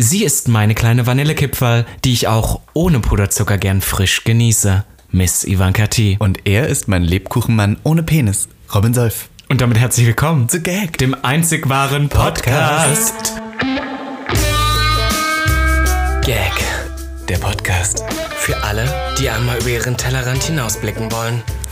Sie ist meine kleine Vanillekipferl, die ich auch ohne Puderzucker gern frisch genieße. Miss Ivanka T. Und er ist mein Lebkuchenmann ohne Penis, Robin Solf. Und damit herzlich willkommen zu Gag, dem einzig wahren Podcast. Gag, der Podcast. Für alle, die einmal über ihren Tellerrand hinausblicken wollen.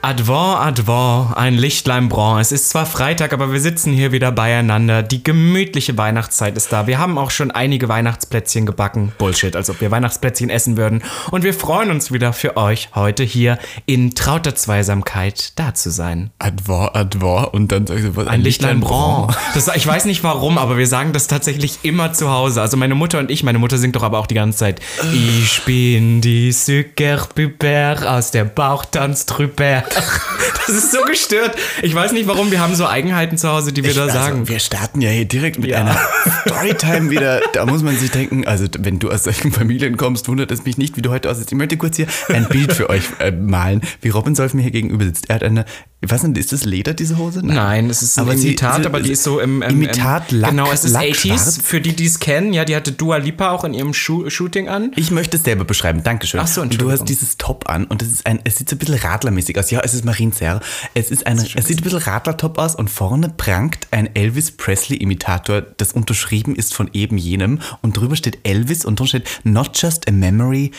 Advent, Advent, ein Lichtlein blanc. Es ist zwar Freitag, aber wir sitzen hier wieder beieinander. Die gemütliche Weihnachtszeit ist da. Wir haben auch schon einige Weihnachtsplätzchen gebacken. Bullshit, als ob wir Weihnachtsplätzchen essen würden. Und wir freuen uns wieder für euch heute hier in trauter Zweisamkeit da zu sein. Advent, Advent und dann sagst du was? Ein, ein Lichtlein, Lichtlein blanc. Das, ich weiß nicht warum, aber wir sagen das tatsächlich immer zu Hause. Also meine Mutter und ich, meine Mutter singt doch aber auch die ganze Zeit. ich bin die Suckerpuper aus der Bauchtanz drüber. Das ist so gestört. Ich weiß nicht warum, wir haben so Eigenheiten zu Hause, die wir ich, da also, sagen. Wir starten ja hier direkt mit ja. einer Storytime wieder. Da muss man sich denken, also wenn du aus solchen Familien kommst, wundert es mich nicht, wie du heute aussiehst. Ich möchte kurz hier ein Bild für euch äh, malen, wie Robin Solf mir hier gegenüber sitzt. Er hat eine ich weiß nicht, ist das Leder, diese Hose? Nein, Nein es ist ein aber Imitat, sie, aber die ist so im... im Imitat Lack, Genau, es ist Lack 80s, für die, die es kennen. Ja, die hatte Dua Lipa auch in ihrem Sho Shooting an. Ich möchte es selber beschreiben, Dankeschön. Ach so, und du hast dieses Top an und es ist ein, es sieht so ein bisschen radlermäßig aus. Ja, es ist Marienserre. Es ist ein, es sieht ein bisschen Radlertop aus und vorne prangt ein Elvis Presley-Imitator, das unterschrieben ist von eben jenem und drüber steht Elvis und drunter steht Not just a memory,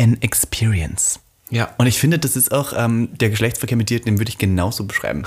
an experience. Ja. Und ich finde, das ist auch ähm, der Geschlechtsverkehr mit dir, den würde ich genauso beschreiben.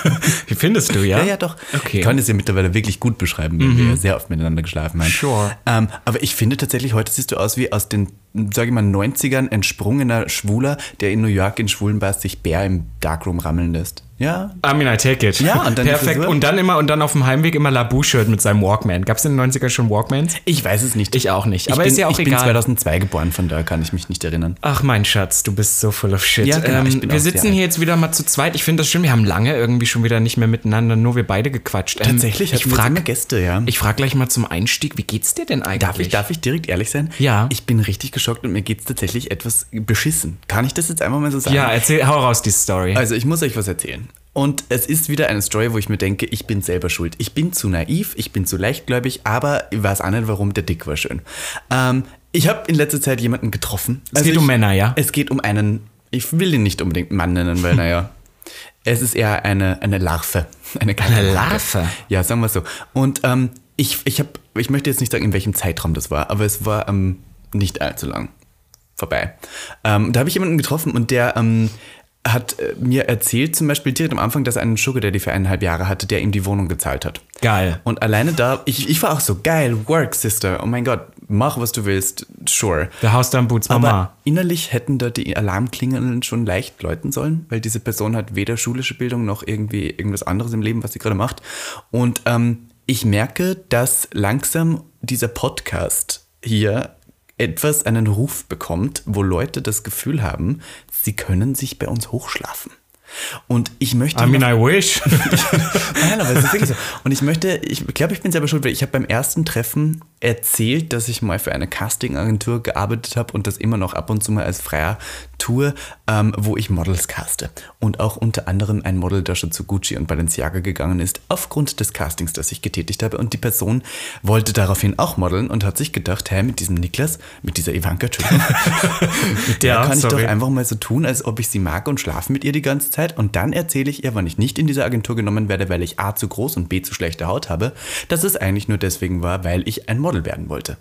Wie findest du, ja? Ja, ja, doch. Okay. Ich kann es ja mittlerweile wirklich gut beschreiben, weil mhm. wir ja sehr oft miteinander geschlafen haben. Sure. Ähm, aber ich finde tatsächlich, heute siehst du aus wie aus den, sage ich mal, 90ern entsprungener Schwuler, der in New York in schwulen Bars sich Bär im Darkroom rammeln lässt. Ja. I mean, I take it. Ja, und dann Perfekt. Und dann immer und dann auf dem Heimweg immer Labu-Shirt mit seinem Walkman. Gab es in den 90ern schon Walkmans? Ich weiß es nicht. Ich auch nicht. Aber bin, ist ja auch ich egal. Ich bin 2002 geboren, von daher kann ich mich nicht erinnern. Ach, mein Schatz, du bist so full of shit. Ja, genau, ähm, wir sitzen hier jetzt wieder mal zu zweit. Ich finde das schön. Wir haben lange irgendwie schon wieder nicht mehr miteinander, nur wir beide gequatscht. Ähm, Tatsächlich, ich frage Gäste, ja. Ich frage gleich mal zum Einstieg, wie geht's dir denn eigentlich? Darf ich, darf ich direkt ehrlich sein? Ja. Ich bin richtig geschockt und mir geht's tatsächlich etwas beschissen. Kann ich das jetzt einfach mal so sagen? Ja, erzähl, hau raus die Story. Also, ich muss euch was erzählen. Und es ist wieder eine Story, wo ich mir denke, ich bin selber schuld. Ich bin zu naiv, ich bin zu leichtgläubig, aber ich weiß auch nicht, warum der Dick war schön. Ähm, ich habe in letzter Zeit jemanden getroffen. Es also geht ich, um Männer, ja? Es geht um einen, ich will ihn nicht unbedingt Mann nennen, weil naja, es ist eher eine, eine Larve. Eine, eine Larve? Ja, sagen wir so. Und ähm, ich, ich, hab, ich möchte jetzt nicht sagen, in welchem Zeitraum das war, aber es war ähm, nicht allzu lang vorbei. Ähm, da habe ich jemanden getroffen und der ähm, hat äh, mir erzählt, zum Beispiel direkt am Anfang, dass er einen Sugar Daddy für eineinhalb Jahre hatte, der ihm die Wohnung gezahlt hat. Geil. Und alleine da, ich, ich war auch so, geil, work, Sister. Oh mein Gott, mach, was du willst, sure. Der Haus dann Boots, Mama. Aber innerlich hätten da die Alarmklingeln schon leicht läuten sollen, weil diese Person hat weder schulische Bildung noch irgendwie irgendwas anderes im Leben, was sie gerade macht. Und ähm, ich merke, dass langsam dieser Podcast hier etwas einen Ruf bekommt, wo Leute das Gefühl haben, sie können sich bei uns hochschlafen. Und ich möchte. I mean, I wish. Nein, aber es ist wirklich so. Und ich möchte, ich glaube, ich bin selber schuld, weil ich habe beim ersten Treffen erzählt, dass ich mal für eine Castingagentur gearbeitet habe und das immer noch ab und zu mal als freier Tour, ähm, wo ich Models caste. Und auch unter anderem ein Model, das schon zu Gucci und Balenciaga gegangen ist, aufgrund des Castings, das ich getätigt habe. Und die Person wollte daraufhin auch modeln und hat sich gedacht, hey, mit diesem Niklas, mit dieser Ivanka, mit der ja, kann sorry. ich doch einfach mal so tun, als ob ich sie mag und schlafe mit ihr die ganze Zeit. Und dann erzähle ich ihr, wann ich nicht in diese Agentur genommen werde, weil ich A zu groß und B zu schlechte Haut habe, dass es eigentlich nur deswegen war, weil ich ein Model werden wollte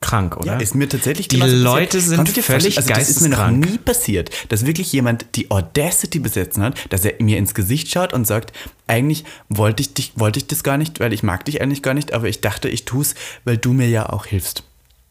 krank, oder? Ja, ist mir tatsächlich Die Leute sind völlig also Das ist mir noch nie passiert, dass wirklich jemand die Audacity besetzen hat, dass er mir ins Gesicht schaut und sagt, eigentlich wollte ich dich, wollte ich das gar nicht, weil ich mag dich eigentlich gar nicht, aber ich dachte, ich tue es, weil du mir ja auch hilfst.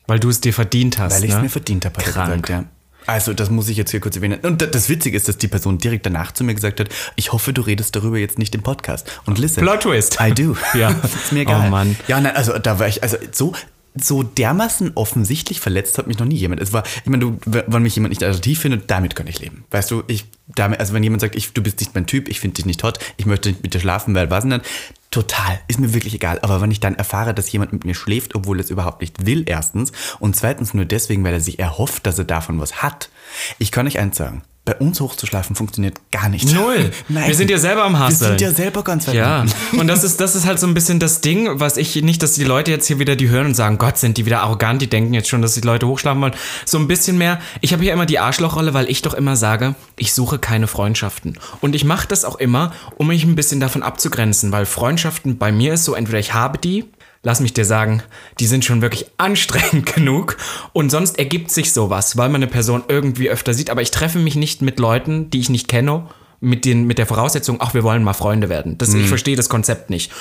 Weil du es dir verdient hast. Weil ich es ne? mir verdient habe, hat er gesagt, ja. Also, das muss ich jetzt hier kurz erwähnen. Und das Witzige ist, dass die Person direkt danach zu mir gesagt hat, ich hoffe, du redest darüber jetzt nicht im Podcast. Und listen. Plot Twist. I do. Ja. ist mir egal. Oh Mann. Ja, nein, also da war ich, also so, so dermaßen offensichtlich verletzt hat mich noch nie jemand. Es war, ich meine, du, wenn mich jemand nicht attraktiv findet, damit kann ich leben. Weißt du, ich, damit, also wenn jemand sagt, ich, du bist nicht mein Typ, ich finde dich nicht hot, ich möchte nicht mit dir schlafen, weil was denn dann? Total, ist mir wirklich egal. Aber wenn ich dann erfahre, dass jemand mit mir schläft, obwohl er es überhaupt nicht will, erstens, und zweitens nur deswegen, weil er sich erhofft, dass er davon was hat, ich kann euch eins sagen, bei uns hochzuschlafen funktioniert gar nicht. Null. Nein. Wir sind ja selber am Hustle. Wir sind ja selber ganz weit Ja, und das ist, das ist halt so ein bisschen das Ding, was ich nicht, dass die Leute jetzt hier wieder die hören und sagen, Gott, sind die wieder arrogant, die denken jetzt schon, dass die Leute hochschlafen wollen. So ein bisschen mehr. Ich habe hier immer die Arschlochrolle, weil ich doch immer sage, ich suche keine Freundschaften. Und ich mache das auch immer, um mich ein bisschen davon abzugrenzen, weil Freundschaften bei mir ist so, entweder ich habe die, lass mich dir sagen, die sind schon wirklich anstrengend genug und sonst ergibt sich sowas, weil man eine Person irgendwie öfter sieht, aber ich treffe mich nicht mit Leuten, die ich nicht kenne, mit, den, mit der Voraussetzung, ach, wir wollen mal Freunde werden. Das, Ich verstehe das Konzept nicht.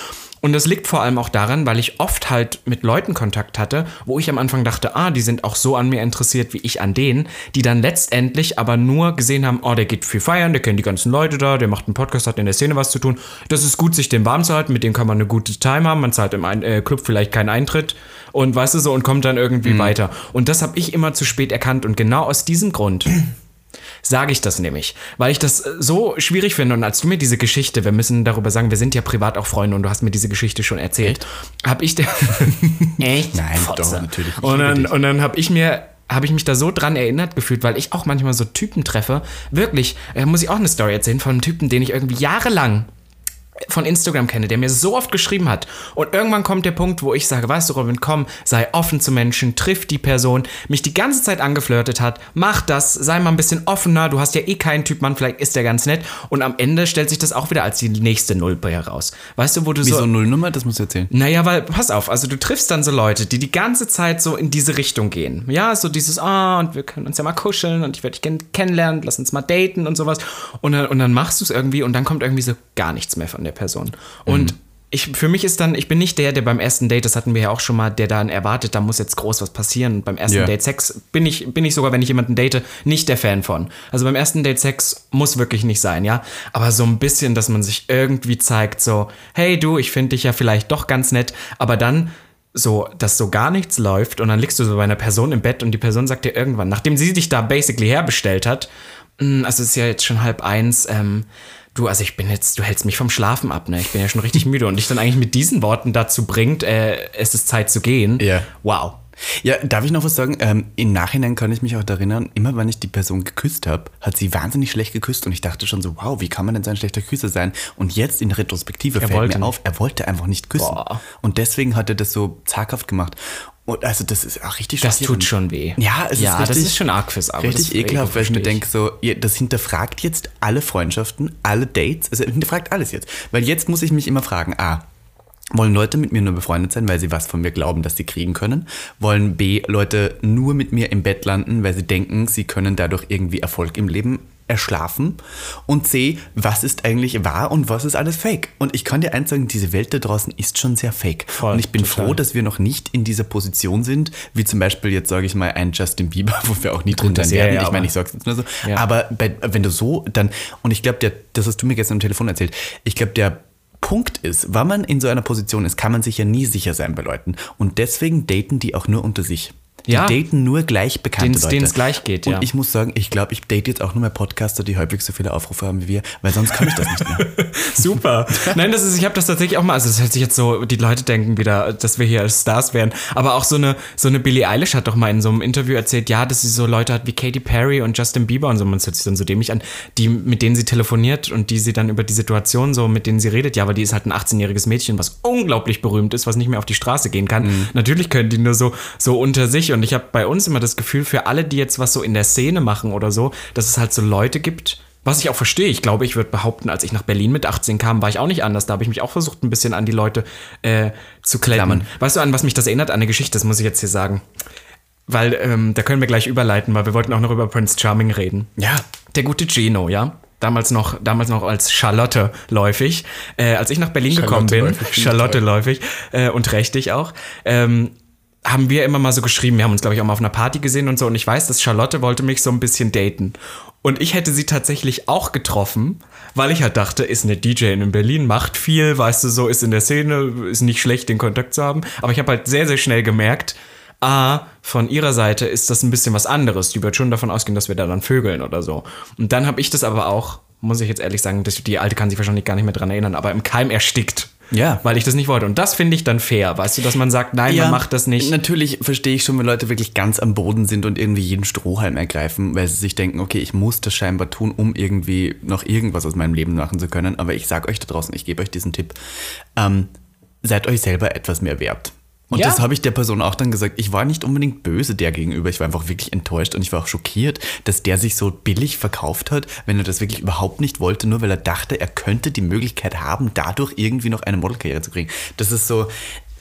Und das liegt vor allem auch daran, weil ich oft halt mit Leuten Kontakt hatte, wo ich am Anfang dachte, ah, die sind auch so an mir interessiert wie ich an denen, die dann letztendlich aber nur gesehen haben, oh, der geht viel feiern, der kennt die ganzen Leute da, der macht einen Podcast, hat in der Szene was zu tun. Das ist gut, sich den warm zu halten, mit dem kann man eine gute Time haben, man zahlt im Ein äh, Club vielleicht keinen Eintritt und weißt du so und kommt dann irgendwie weiter. Und das habe ich immer zu spät erkannt und genau aus diesem Grund sage ich das nämlich, weil ich das äh, so schwierig finde. Und als du mir diese Geschichte, wir müssen darüber sagen, wir sind ja privat auch Freunde und du hast mir diese Geschichte schon erzählt, habe ich dir. Echt? Nein, Fotze. doch, natürlich. Ich Und dann, dich. und dann habe ich mir habe ich mich da so dran erinnert gefühlt, weil ich auch manchmal so Typen treffe. Wirklich, äh, muss ich auch eine Story erzählen von einem Typen, den ich irgendwie jahrelang von Instagram kenne, der mir so oft geschrieben hat. Und irgendwann kommt der Punkt, wo ich sage, weißt du, Robin, komm, sei offen zu Menschen, triff die Person, mich die ganze Zeit angeflirtet hat, mach das, sei mal ein bisschen offener, du hast ja eh keinen Typ Mann, vielleicht ist der ganz nett. Und am Ende stellt sich das auch wieder als die nächste Null heraus. Weißt du, wo du Wieso so... Nullnummer? Das musst du erzählen. Naja, weil, pass auf, also du triffst dann so Leute, die die ganze Zeit so in diese Richtung gehen. Ja, so dieses, ah, und wir können uns ja mal kuscheln und ich werde dich kenn kennenlernen, lass uns mal daten und sowas. Und dann, und dann machst du es irgendwie und dann kommt irgendwie so gar nichts mehr von der Person. Und ich, für mich ist dann, ich bin nicht der, der beim ersten Date, das hatten wir ja auch schon mal, der dann erwartet, da muss jetzt groß was passieren. Und beim ersten Ja. Date Sex bin ich, bin ich sogar, wenn ich jemanden date, nicht der Fan von. Also beim ersten Date Sex muss wirklich nicht sein, ja. Aber so ein bisschen, dass man sich irgendwie zeigt, so, hey du, ich finde dich ja vielleicht doch ganz nett, aber dann so, dass so gar nichts läuft und dann liegst du so bei einer Person im Bett und die Person sagt dir irgendwann, nachdem sie dich da basically herbestellt hat, "Mm, also es ist ja jetzt schon halb eins, ähm, du, also ich bin jetzt, du hältst mich vom Schlafen ab, ne? Ich bin ja schon richtig müde und dich dann eigentlich mit diesen Worten dazu bringt, äh, es ist Zeit zu gehen. Ja. Wow. Ja, darf ich noch was sagen? Ähm, Im Nachhinein kann ich mich auch erinnern, immer wenn ich die Person geküsst habe, hat sie wahnsinnig schlecht geküsst und ich dachte schon so, wow, wie kann man denn so ein schlechter Küsser sein? Und jetzt in Retrospektive fällt wollte mir nicht. auf, er wollte einfach nicht küssen. Boah. Und deswegen hat er das so zaghaft gemacht. Und also das ist auch richtig Das tut schon weh. Ja, es ja ist richtig, das ist schon arg fürs Auge. Richtig ekelhaft, weil ich mir denke, so, das hinterfragt jetzt alle Freundschaften, alle Dates, also hinterfragt alles jetzt. Weil jetzt muss ich mich immer fragen, A, wollen Leute mit mir nur befreundet sein, weil sie was von mir glauben, dass sie kriegen können? Wollen B, Leute nur mit mir im Bett landen, weil sie denken, sie können dadurch irgendwie Erfolg im Leben erschlafen? Und C, was ist eigentlich wahr und was ist alles fake? Und ich kann dir eins sagen, diese Welt da draußen ist schon sehr fake. Voll, und ich bin total. froh, dass wir noch nicht in dieser Position sind, wie zum Beispiel jetzt sage ich mal ein Justin Bieber, wo wir auch nie drunter ja, werden. ja, ich meine, ich sag's jetzt nur so. Ja. Aber bei, wenn du so dann, und ich glaube, das hast du mir gestern am Telefon erzählt, ich glaube, der Punkt ist, wenn man in so einer Position ist, kann man sich ja nie sicher sein bei Leuten. Und deswegen daten die auch nur unter sich. Die Ja. daten nur gleich bekannte Denen's- Leute. denen's gleich geht, Und ja. ich muss sagen, ich glaube, ich date jetzt auch nur mehr Podcaster, die halbwegs so viele Aufrufe haben wie wir, weil sonst kann ich das nicht mehr. Super. Nein, das ist, ich habe das tatsächlich auch mal, also das hört sich jetzt so, die Leute denken wieder, dass wir hier als Stars wären, aber auch so eine, so eine Billie Eilish hat doch mal in so einem Interview erzählt, ja, dass sie so Leute hat wie Katy Perry und Justin Bieber und so, man hört sich dann so dämlich an, die, mit denen sie telefoniert und die sie dann über die Situation so, mit denen sie redet, ja, aber die ist halt ein 18-jähriges Mädchen, was unglaublich berühmt ist, was nicht mehr auf die Straße gehen kann. Natürlich können die nur so, so unter sich und ich habe bei uns immer das Gefühl, für alle, die jetzt was so in der Szene machen oder so, dass es halt so Leute gibt, was ich auch verstehe. Ich glaube, ich würde behaupten, als ich nach Berlin mit 18 kam, war ich auch nicht anders. Da habe ich mich auch versucht, ein bisschen an die Leute äh, zu. Klammern. Weißt du, an was mich das erinnert? An eine Geschichte, das muss ich jetzt hier sagen. Weil, ähm, da können wir gleich überleiten, weil wir wollten auch noch über Prince Charming reden. Ja. Der gute Gino, ja? Damals noch, damals noch als Charlotte läufig. Äh, als ich nach Berlin gekommen bin, Charlotte läufig äh, und trächtig auch, ähm, haben wir immer mal so geschrieben. Wir haben uns, glaube ich, auch mal auf einer Party gesehen und so. Und ich weiß, dass Charlotte wollte mich so ein bisschen daten. Und ich hätte sie tatsächlich auch getroffen, weil ich halt dachte, ist eine DJ in Berlin, macht viel, weißt du, so ist in der Szene, ist nicht schlecht, den Kontakt zu haben. Aber ich habe halt sehr, sehr schnell gemerkt, A, von ihrer Seite ist das ein bisschen was anderes. Die wird schon davon ausgehen, dass wir da dann vögeln oder so. Und dann habe ich das aber auch, muss ich jetzt ehrlich sagen, das, die Alte kann sich wahrscheinlich gar nicht mehr dran erinnern, aber im Keim erstickt. Ja. Weil ich das nicht wollte. Und das finde ich dann fair, weißt du, dass man sagt, nein, man macht das nicht. Natürlich verstehe ich schon, wenn Leute wirklich ganz am Boden sind und irgendwie jeden Strohhalm ergreifen, weil sie sich denken, okay, ich muss das scheinbar tun, um irgendwie noch irgendwas aus meinem Leben machen zu können. Aber ich sage euch da draußen, ich gebe euch diesen Tipp. Ähm, seid euch selber etwas mehr wert. Und Ja. das habe ich der Person auch dann gesagt. Ich war nicht unbedingt böse der gegenüber. Ich war einfach wirklich enttäuscht und ich war auch schockiert, dass der sich so billig verkauft hat, wenn er das wirklich überhaupt nicht wollte, nur weil er dachte, er könnte die Möglichkeit haben, dadurch irgendwie noch eine Modelkarriere zu kriegen. Das ist so,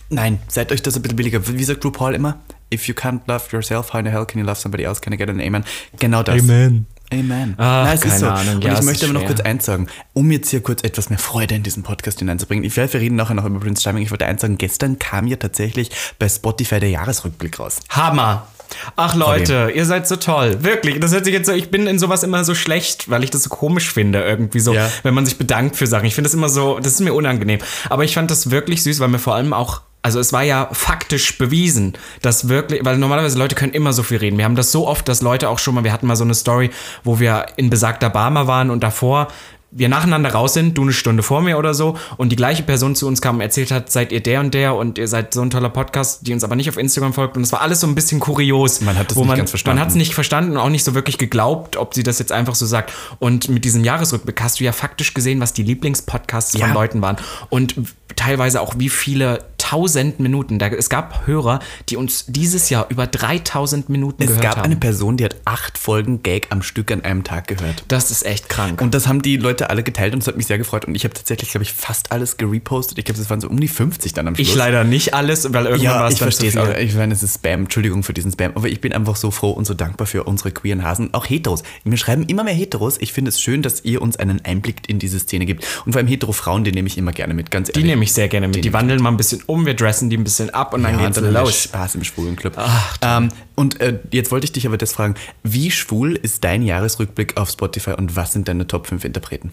nein, seid euch das ein bisschen billiger. Wie sagt RuPaul immer? If you can't love yourself, how in the hell can you love somebody else? Can I get an amen? Genau das. Amen. Amen. Ach, Nein, es ist so. Ahnung. Und Ja, ich möchte aber noch kurz eins sagen, um jetzt hier kurz etwas mehr Freude in diesen Podcast hineinzubringen. Ich werde, wir reden nachher noch über Prince Charming. Ich wollte eins sagen, gestern kam ja tatsächlich bei Spotify der Jahresrückblick raus. Hammer. Ach Leute, ihr seid so toll. Wirklich. Das hört sich jetzt so, ich bin in sowas immer so schlecht, weil ich das so komisch finde, irgendwie so, Ja. wenn man sich bedankt für Sachen. Ich finde das immer so, das ist mir unangenehm. Aber ich fand das wirklich süß, weil mir vor allem auch, also es war ja faktisch bewiesen, dass wirklich, weil normalerweise Leute können immer so viel reden. Wir haben das so oft, dass Leute auch schon mal, wir hatten mal so eine Story, wo wir in besagter Barmer waren und davor wir nacheinander raus sind, du eine Stunde vor mir oder so, und die gleiche Person zu uns kam und erzählt hat, seid ihr der und der und ihr seid so ein toller Podcast, die uns aber nicht auf Instagram folgt. Und es war alles so ein bisschen kurios. Man hat wo nicht man, ganz verstanden. Man hat es nicht verstanden und auch nicht so wirklich geglaubt, ob sie das jetzt einfach so sagt. Und mit diesem Jahresrückblick hast du ja faktisch gesehen, was die Lieblingspodcasts Ja. von Leuten waren. Und teilweise auch wie viele tausend Minuten. Da, es gab Hörer, die uns dieses Jahr über 3000 Minuten Es gehört gab haben. eine Person, die hat acht Folgen Gag am Stück an einem Tag gehört. das ist echt krank. Und das haben die Leute alle geteilt und es hat mich sehr gefreut. Und ich habe tatsächlich, glaube ich, fast alles gerepostet. Ich glaube, es waren so um die 50 dann am Schluss. ich leider nicht alles, weil irgendwann war Ja, es ich dann zu es viel. auch. Ich meine, es ist Spam. Entschuldigung für diesen Spam. Aber ich bin einfach so froh und so dankbar für unsere queeren Hasen. Auch Heteros. Mir schreiben immer mehr Heteros. Ich finde es schön, dass ihr uns einen Einblick in diese Szene gibt. Und vor allem Hetero-Frauen, die nehme ich immer gerne mit. Ganz Die ehrlich. nehme ich sehr gerne mit. Die wandeln mal ein bisschen um, wir dressen die ein bisschen ab und dann ja, geht's dann wir los. Spaß im schwulen Club. ähm, und äh, jetzt wollte ich dich aber das fragen. Wie schwul ist dein Jahresrückblick auf Spotify und was sind deine Top 5 Interpreten?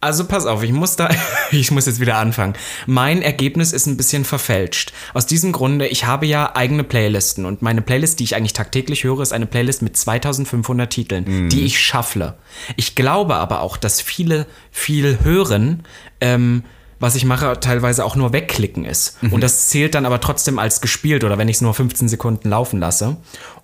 Also pass auf, ich muss da, ich muss jetzt wieder anfangen. Mein Ergebnis ist ein bisschen verfälscht. Aus diesem Grunde, ich habe ja eigene Playlisten und meine Playlist, die ich eigentlich tagtäglich höre, ist eine Playlist mit 2500 Titeln, die ich schaffle. Ich glaube aber auch, dass viele viel hören, ähm, was ich mache, teilweise auch nur wegklicken ist. Und das zählt dann aber trotzdem als gespielt oder wenn ich es nur 15 Sekunden laufen lasse.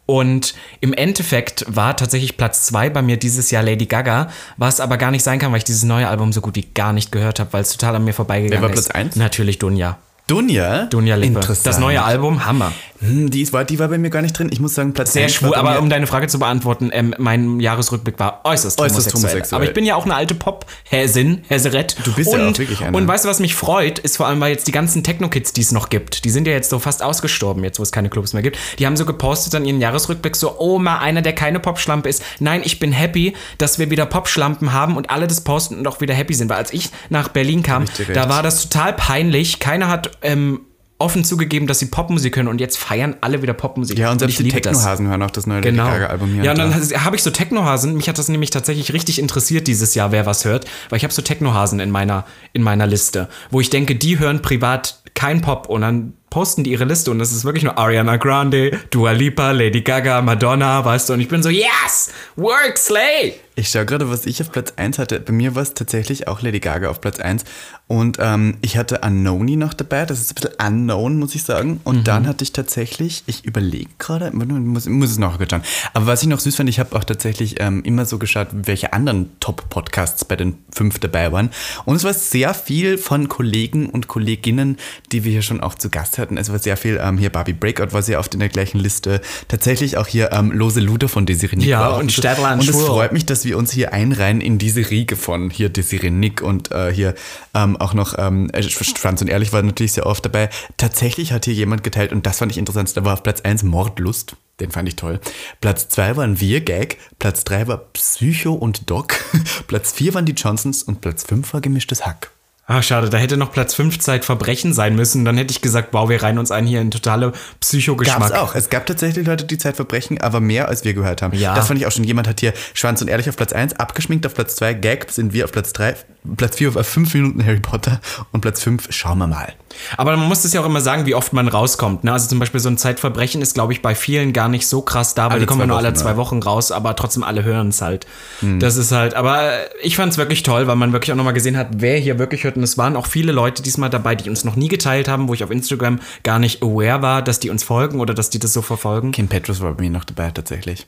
Und im Endeffekt war tatsächlich Platz zwei bei mir dieses Jahr Lady Gaga, was aber gar nicht sein kann, weil ich dieses neue Album so gut wie gar nicht gehört habe, weil es total an mir vorbeigegangen Wer war ist. Platz eins? Natürlich Dunja. Dunja? Dunja Lippe. Interessant. Das neue Album, Hammer. Hm, die, war, die war bei mir gar nicht drin. Ich muss sagen, Platz Sehr schwul, aber um deine Frage zu beantworten, ähm, mein Jahresrückblick war äußerst, Äußerst homosexuell. homosexuell. Aber ich bin ja auch eine alte Pop-Häsin, Häseret. Du bist und, ja auch wirklich eine. Und weißt du, was mich freut, ist vor allem, weil jetzt die ganzen Techno-Kids, die es noch gibt, die sind ja jetzt so fast ausgestorben, jetzt wo es keine Clubs mehr gibt, die haben so gepostet an ihren Jahresrückblick so, oh, mal einer, der keine Popschlampe ist. Nein, ich bin happy, dass wir wieder Popschlampen haben und alle das posten und auch wieder happy sind. Weil als ich nach Berlin kam, da war das total peinlich. Keiner hat... Ähm, offen zugegeben, dass sie Popmusik hören und jetzt feiern alle wieder Popmusik. Ja, und selbst ich die. Technohasen hören auch das neue Genau. Lady Gaga-Album hier. ja, und da. dann habe ich so Technohasen. Mich hat das nämlich tatsächlich richtig interessiert dieses Jahr, wer was hört, weil ich habe so Technohasen in meiner in meiner Liste, wo ich denke, die hören privat kein Pop und dann posten die ihre Liste und das ist wirklich nur Ariana Grande, Dua Lipa, Lady Gaga, Madonna, weißt du, und ich bin so, yes, work, slay. Ich schaue gerade, was ich auf Platz 1 hatte. Bei mir war es tatsächlich auch Lady Gaga auf Platz 1. Und ähm, ich hatte Unknowny noch dabei. Das ist ein bisschen unknown, muss ich sagen. Und Mhm. dann hatte ich tatsächlich, ich überlege gerade, muss, muss es noch schauen. Aber was ich noch süß fand, ich habe auch tatsächlich ähm, immer so geschaut, welche anderen Top-Podcasts bei den fünf dabei waren. Und es war sehr viel von Kollegen und Kolleginnen, die wir hier schon auch zu Gast hatten. Es war sehr viel, ähm, hier Barbie Breakout war sehr oft in der gleichen Liste. Tatsächlich auch hier ähm, Lose Luder von Desiree Ja, und Stadler Und es freut mich, dass wir uns hier einreihen in diese Riege von hier Desiree Nick und äh, hier ähm, auch noch ähm, äh, Franz und Ehrlich war natürlich sehr oft dabei. Tatsächlich hat hier jemand geteilt und das fand ich interessant. Da war auf Platz 1 Mordlust. Den fand ich toll. Platz 2 waren wir, Gag. Platz 3 war Psycho und Doc. Platz 4 waren die Johnsons und Platz 5 war gemischtes Hack. Ach, schade, da hätte noch Platz 5 Zeitverbrechen sein müssen. Dann hätte ich gesagt, wow, wir reihen uns ein hier in totale Psychogeschmack. Gab's auch. Es gab tatsächlich Leute, die Zeitverbrechen, aber mehr als wir gehört haben. Ja. Das fand ich auch schon. Jemand hat hier Schwanz und Ehrlich auf Platz 1, abgeschminkt auf Platz 2, Gag sind wir auf Platz 3, Platz 4 auf 5 Minuten Harry Potter und Platz 5, schauen wir mal. Aber man muss das ja auch immer sagen, wie oft man rauskommt. Ne? Also zum Beispiel so ein Zeitverbrechen ist, glaube ich, bei vielen gar nicht so krass da, weil Alle die kommen ja nur alle Wochen, zwei ja. Wochen raus, aber trotzdem alle hören es halt. Das ist halt, aber ich fand es wirklich toll, weil man wirklich auch nochmal gesehen hat, wer hier wirklich hört. Und es waren auch viele Leute diesmal dabei, die uns noch nie geteilt haben, wo ich auf Instagram gar nicht aware war, dass die uns folgen oder dass die das so verfolgen. Kim Petras war bei mir noch dabei, tatsächlich.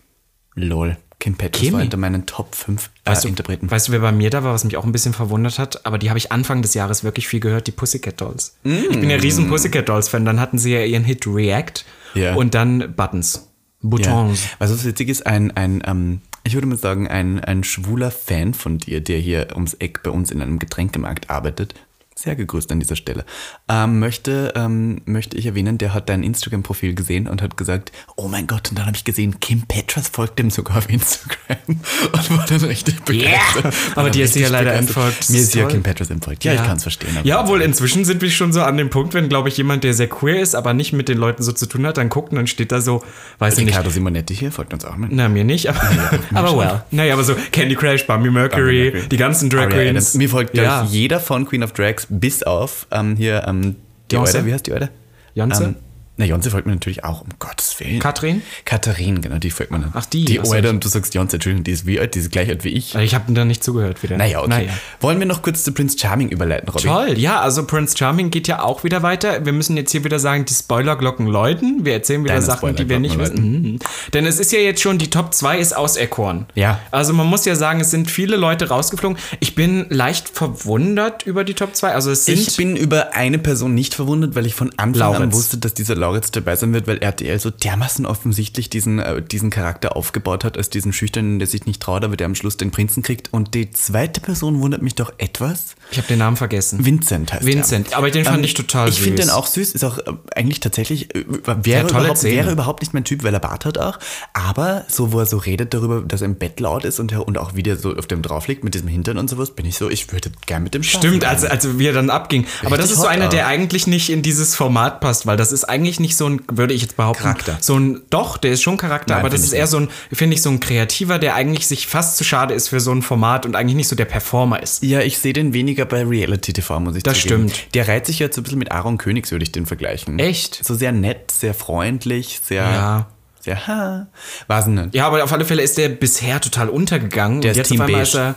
Lol. Kim Petras Kimi? war unter meinen Top 5 äh, Weißt du, Interpreten. weißt du, wer bei mir da war, was mich auch ein bisschen verwundert hat? Aber die habe ich Anfang des Jahres wirklich viel gehört, die Pussycat Dolls. Ich bin ja riesen Pussycat Dolls-Fan. Dann hatten sie ja ihren Hit React Ja. und dann Buttons. Ja. Buttons. Was witzig ist, ein, ein ähm, ich würde mal sagen, ein, ein schwuler Fan von dir, der hier ums Eck bei uns in einem Getränkemarkt arbeitet, sehr gegrüßt an dieser Stelle, ähm, möchte, ähm, möchte ich erwähnen, der hat dein Instagram-Profil gesehen und hat gesagt, oh mein Gott, und dann habe ich gesehen, Kim Petras folgt dem sogar auf Instagram und war dann richtig begeistert. War Aber dir ist ja leider entfolgt. Mir ist ja. Kim Petras entfolgt. Ja, ich kann es verstehen. Ja, obwohl inzwischen sind wir schon so an dem Punkt, wenn, glaube ich, jemand, der sehr queer ist, aber nicht mit den Leuten so zu tun hat, dann guckt und dann steht da so, weiß ich nicht. Ricardo Simonetti hier folgt uns auch mit. Na, mir nicht, aber, aber well. Naja, aber so Candy Crush, Bambi Mercury, Mercury. die ganzen Drag. Queens. Mir folgt ja. jeder von Queen of Drags bis auf ähm, hier ähm, die? Eude. Wie heißt die Eude? Jonse? Ähm, na, Jonse folgt mir natürlich auch, um Gottes Willen. Katrin? Katharin, genau, die folgt mir dann. Ach, die. Die Ach so, Eude ich- und du sagst Jonse, Entschuldigung, die ist wie alt? Die ist gleich alt wie ich. Ich habe da nicht zugehört wieder. Naja, okay. Naja. Wollen wir noch kurz zu Prince Charming überleiten, Robby? Toll, ja, also Prince Charming geht ja auch wieder weiter. Wir müssen jetzt hier wieder sagen, die Spoilerglocken läuten. Wir erzählen wieder Deine Sachen, die wir nicht wissen. Mhm. Denn es ist ja jetzt schon, die Top 2 ist auserkoren. Ja. Also man muss ja sagen, es sind viele Leute rausgeflogen. Ich bin leicht verwundert über die Top 2. Also es sind. Ich bin über eine Person nicht verwundert, weil ich von Anfang an Lauritz. wusste, dass dieser Lauritz dabei sein wird, weil RTL so dermaßen offensichtlich diesen, äh, diesen Charakter aufgebaut hat, als diesen Schüchternen, der sich nicht traut, aber der am Schluss den Prinzen kriegt. Und die zweite Person wundert mich doch etwas. Ich habe den Namen vergessen. Vincent heißt Vincent, er. aber den fand ich total Ich finde süß. den auch süß, ist auch äh, eigentlich tatsächlich, äh, wäre, überhaupt, wäre überhaupt nicht mein Typ, weil er Bart hat auch. Aber so, wo er so redet darüber, dass er im Bett laut ist und, und auch wie der so auf dem drauf liegt mit diesem Hintern und sowas, bin ich so, ich würde gern mit dem schlafen. Stimmt, also, also wie er dann abging. Aber das Richtig ist so einer, der eigentlich nicht in dieses Format passt, weil das ist eigentlich nicht so ein, würde ich jetzt behaupten, Charakter. so ein, doch, der ist schon Charakter, Nein, aber das ist ich eher so ein, finde ich, so ein Kreativer, der eigentlich sich fast zu schade ist für so ein Format und eigentlich nicht so der Performer ist. Ja, ich sehe den weniger bei Reality TV, muss ich Das zugeben. stimmt. Der reiht sich jetzt so ein bisschen mit Aaron Königs, würde ich den vergleichen. Echt? So sehr nett, sehr freundlich, sehr, Ja. sehr, ha. Weiß nicht. Ja, aber auf alle Fälle ist der bisher total untergegangen. Der ist jetzt Team auf Beige. er.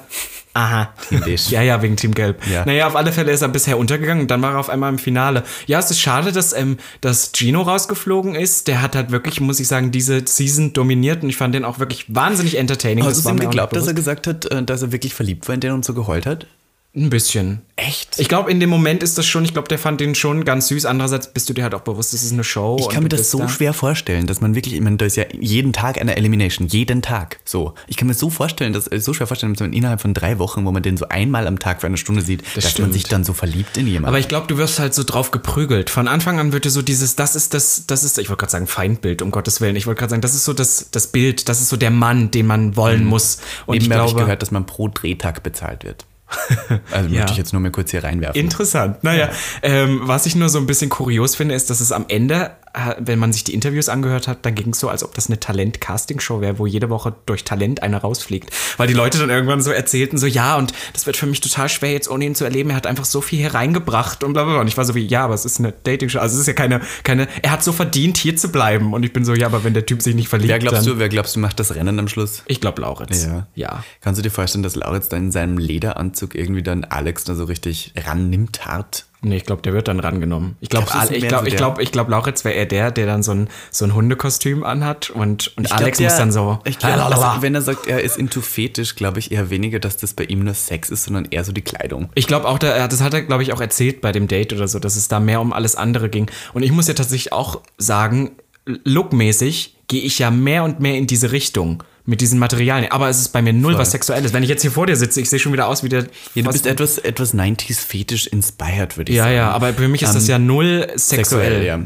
Aha. Team Beige. Ja, ja, wegen Team Gelb. Ja. Naja, auf alle Fälle ist er bisher untergegangen und dann war er auf einmal im Finale. Ja, es ist schade, dass, ähm, dass Gino rausgeflogen ist. Der hat halt wirklich, muss ich sagen, diese Season dominiert und ich fand den auch wirklich wahnsinnig entertaining. Hast du Das war ihm geglaubt, dass er gesagt hat, äh, dass er wirklich verliebt war in den und so geheult hat? Ein bisschen. Echt? Ich glaube, in dem Moment ist das schon, ich glaube, der fand den schon ganz süß. Andererseits bist du dir halt auch bewusst, das ist eine Show. Ich kann mir das so da. schwer vorstellen, dass man wirklich, ich meine, da ist ja jeden Tag eine Elimination, jeden Tag. So. Ich kann mir so vorstellen, dass, äh, so schwer vorstellen, dass man innerhalb von drei Wochen, wo man den so einmal am Tag für eine Stunde sieht, dass man stimmt. sich dann so verliebt in jemanden. Aber ich glaube, du wirst halt so drauf geprügelt. Von Anfang an wird dir so dieses, das ist das, das ist, ich wollte gerade sagen Feindbild, um Gottes Willen. Ich wollte gerade sagen, das ist so das, das Bild, das ist so der Mann, den man wollen muss. Und ich habe ich glaube, gehört, dass man pro Drehtag bezahlt wird. Also Ja. möchte ich jetzt nur mal kurz hier reinwerfen. Interessant. Naja, ähm, was ich nur so ein bisschen kurios finde, ist, dass es am Ende, wenn man sich die Interviews angehört hat, dann ging es so, als ob das eine Talent-Casting-Show wäre, wo jede Woche durch Talent einer rausfliegt. Weil die Leute dann irgendwann so erzählten, so, ja, und das wird für mich total schwer, jetzt ohne ihn zu erleben. Er hat einfach so viel hier reingebracht und bla bla bla. Und ich war so wie, ja, aber es ist eine Dating-Show. Also es ist ja keine, keine, er hat so verdient, hier zu bleiben. Und ich bin so, ja, aber wenn der Typ sich nicht verliebt, wer glaubst dann, du, wer glaubst du macht das Rennen am Schluss? Ich glaube Lauritz. Ja. Ja. Kannst du dir vorstellen, dass Lauritz da in seinem Lederanzug irgendwie dann Alex da so richtig rannimmt hart? Nee, ich glaube, der wird dann rangenommen. Ich glaube, ich glaube, ich der- glaube, ich glaube, Lauritz wäre eher der, der dann so ein, so ein Hundekostüm anhat und, und Alex glaub, muss der- dann so. Ich glaube, also, wenn er sagt, er ist into Fetisch, glaube ich eher weniger, dass das bei ihm nur Sex ist, sondern eher so die Kleidung. Ich glaube auch, da, das hat er, glaube ich, auch erzählt bei dem Date oder so, dass es da mehr um alles andere ging. Und ich muss ja tatsächlich auch sagen, lookmäßig gehe ich ja mehr und mehr in diese Richtung mit diesen Materialien. Aber es ist bei mir null was Sexuelles. Wenn ich jetzt hier vor dir sitze, ich sehe schon wieder aus wie der. Ja, du bist etwas, etwas 90s fetisch inspired, würde ich ja, sagen. ja, aber für mich ist das ja null sexuell. Sexuell, ja.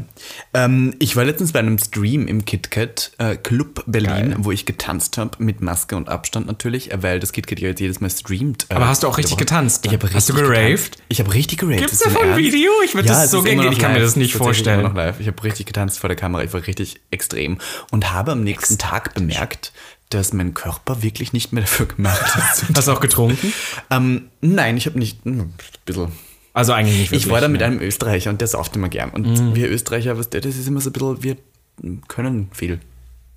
Ähm, ich war letztens bei einem Stream im KitKat äh, Club Berlin, Geil. wo ich getanzt habe, mit Maske und Abstand natürlich, äh, weil das KitKat ja jetzt jedes Mal streamt. äh, Aber hast du auch richtig getanzt? Ich habe Hast du richtig geraved? Ich habe richtig geraved. Ist das davon ein? Video? Ich würd das es so gehen. Ich kann mir live. das nicht Es vorstellen. Ich habe richtig getanzt vor der Kamera. Ich war richtig extrem und habe am nächsten Tag bemerkt, dass mein Körper wirklich nicht mehr dafür gemacht ist. Hast du auch getrunken? ähm, nein, ich habe nicht. hm, Ein bisschen. Also eigentlich nicht wirklich. Ich war da mit ne? einem Österreicher und der sauft immer gern. Und wir Österreicher, was der, das ist immer so ein bisschen, wir können viel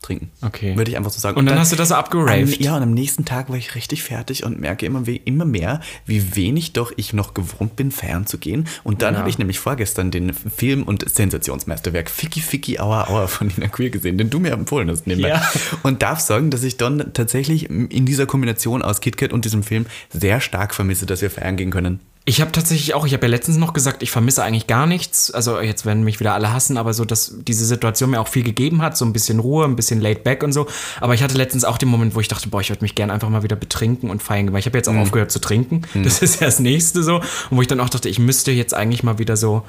trinken. Okay. Würde ich einfach so sagen. Und dann hast du das am, abgeraved? Ja, und am nächsten Tag war ich richtig fertig und merke immer, immer mehr, wie wenig doch ich noch gewohnt bin, feiern zu gehen. Und dann Ja. habe ich nämlich vorgestern den Film- und Sensationsmeisterwerk Ficky Ficky Aua Aua von Nina Queer gesehen, den du mir empfohlen hast. nebenbei. Ja. Und darf sagen, dass ich dann tatsächlich in dieser Kombination aus KitKat und diesem Film sehr stark vermisse, dass wir feiern gehen können. Ich habe tatsächlich auch, ich habe ja letztens noch gesagt, ich vermisse eigentlich gar nichts. Also jetzt werden mich wieder alle hassen, aber so, dass diese Situation mir auch viel gegeben hat, so ein bisschen Ruhe, ein bisschen laid back und so. Aber ich hatte letztens auch den Moment, wo ich dachte, boah, ich würde mich gerne einfach mal wieder betrinken und feiern, gehen, weil ich habe jetzt auch Mhm. aufgehört zu trinken. Das ist ja das nächste so. Und wo ich dann auch dachte, ich müsste jetzt eigentlich mal wieder so,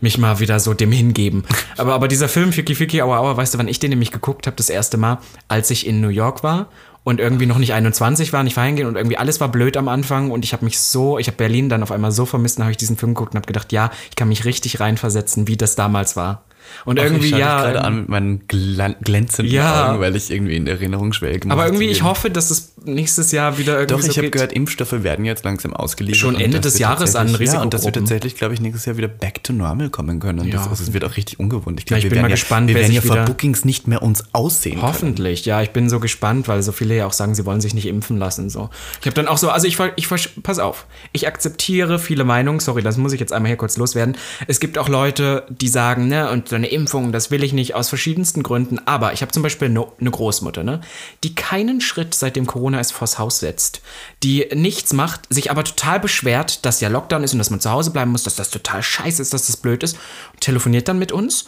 mich mal wieder so dem hingeben. Aber, aber dieser Film, Ficky Ficky Aua Aua, weißt du, wann ich den nämlich geguckt habe, das erste Mal, als ich in New York war und irgendwie noch nicht 21 war, nicht feiern gehen und irgendwie alles war blöd am Anfang und ich habe mich so, ich habe Berlin dann auf einmal so vermisst, dann habe ich diesen Film geguckt und habe gedacht, ja, ich kann mich richtig reinversetzen, wie das damals war. Und irgendwie, ich ja. gerade an mit meinen glänzenden Ja. Augen, weil ich irgendwie in Erinnerung schwelge. Aber irgendwie, ich hoffe, dass es nächstes Jahr wieder irgendwie Doch, so ich habe gehört, Impfstoffe werden jetzt langsam ausgeliefert. Schon Ende des Jahres an tatsächlich- Ja, und dass wir tatsächlich, glaube ich, nächstes Jahr wieder back to normal kommen können. Und Ja. das, also es wird auch richtig ungewohnt. Ich, Ja, glaube, ich wir bin mal ja, gespannt, wir wer werden ja vor Bookings nicht mehr uns aussehen können. Hoffentlich, ja, ich bin so gespannt, weil so viele ja auch sagen, sie wollen sich nicht impfen lassen. So. Ich habe dann auch so, also ich, ich pass auf, ich akzeptiere viele Meinungen, sorry, das muss ich jetzt einmal hier kurz loswerden. Es gibt auch Leute, die sagen, ne, und so eine Impfung, das will ich nicht, aus verschiedensten Gründen. Aber ich habe zum Beispiel eine ne Großmutter, ne, die keinen Schritt seitdem Corona ist vors Haus setzt, die nichts macht, sich aber total beschwert, dass ja Lockdown ist und dass man zu Hause bleiben muss, dass das total scheiße ist, dass das blöd ist, telefoniert dann mit uns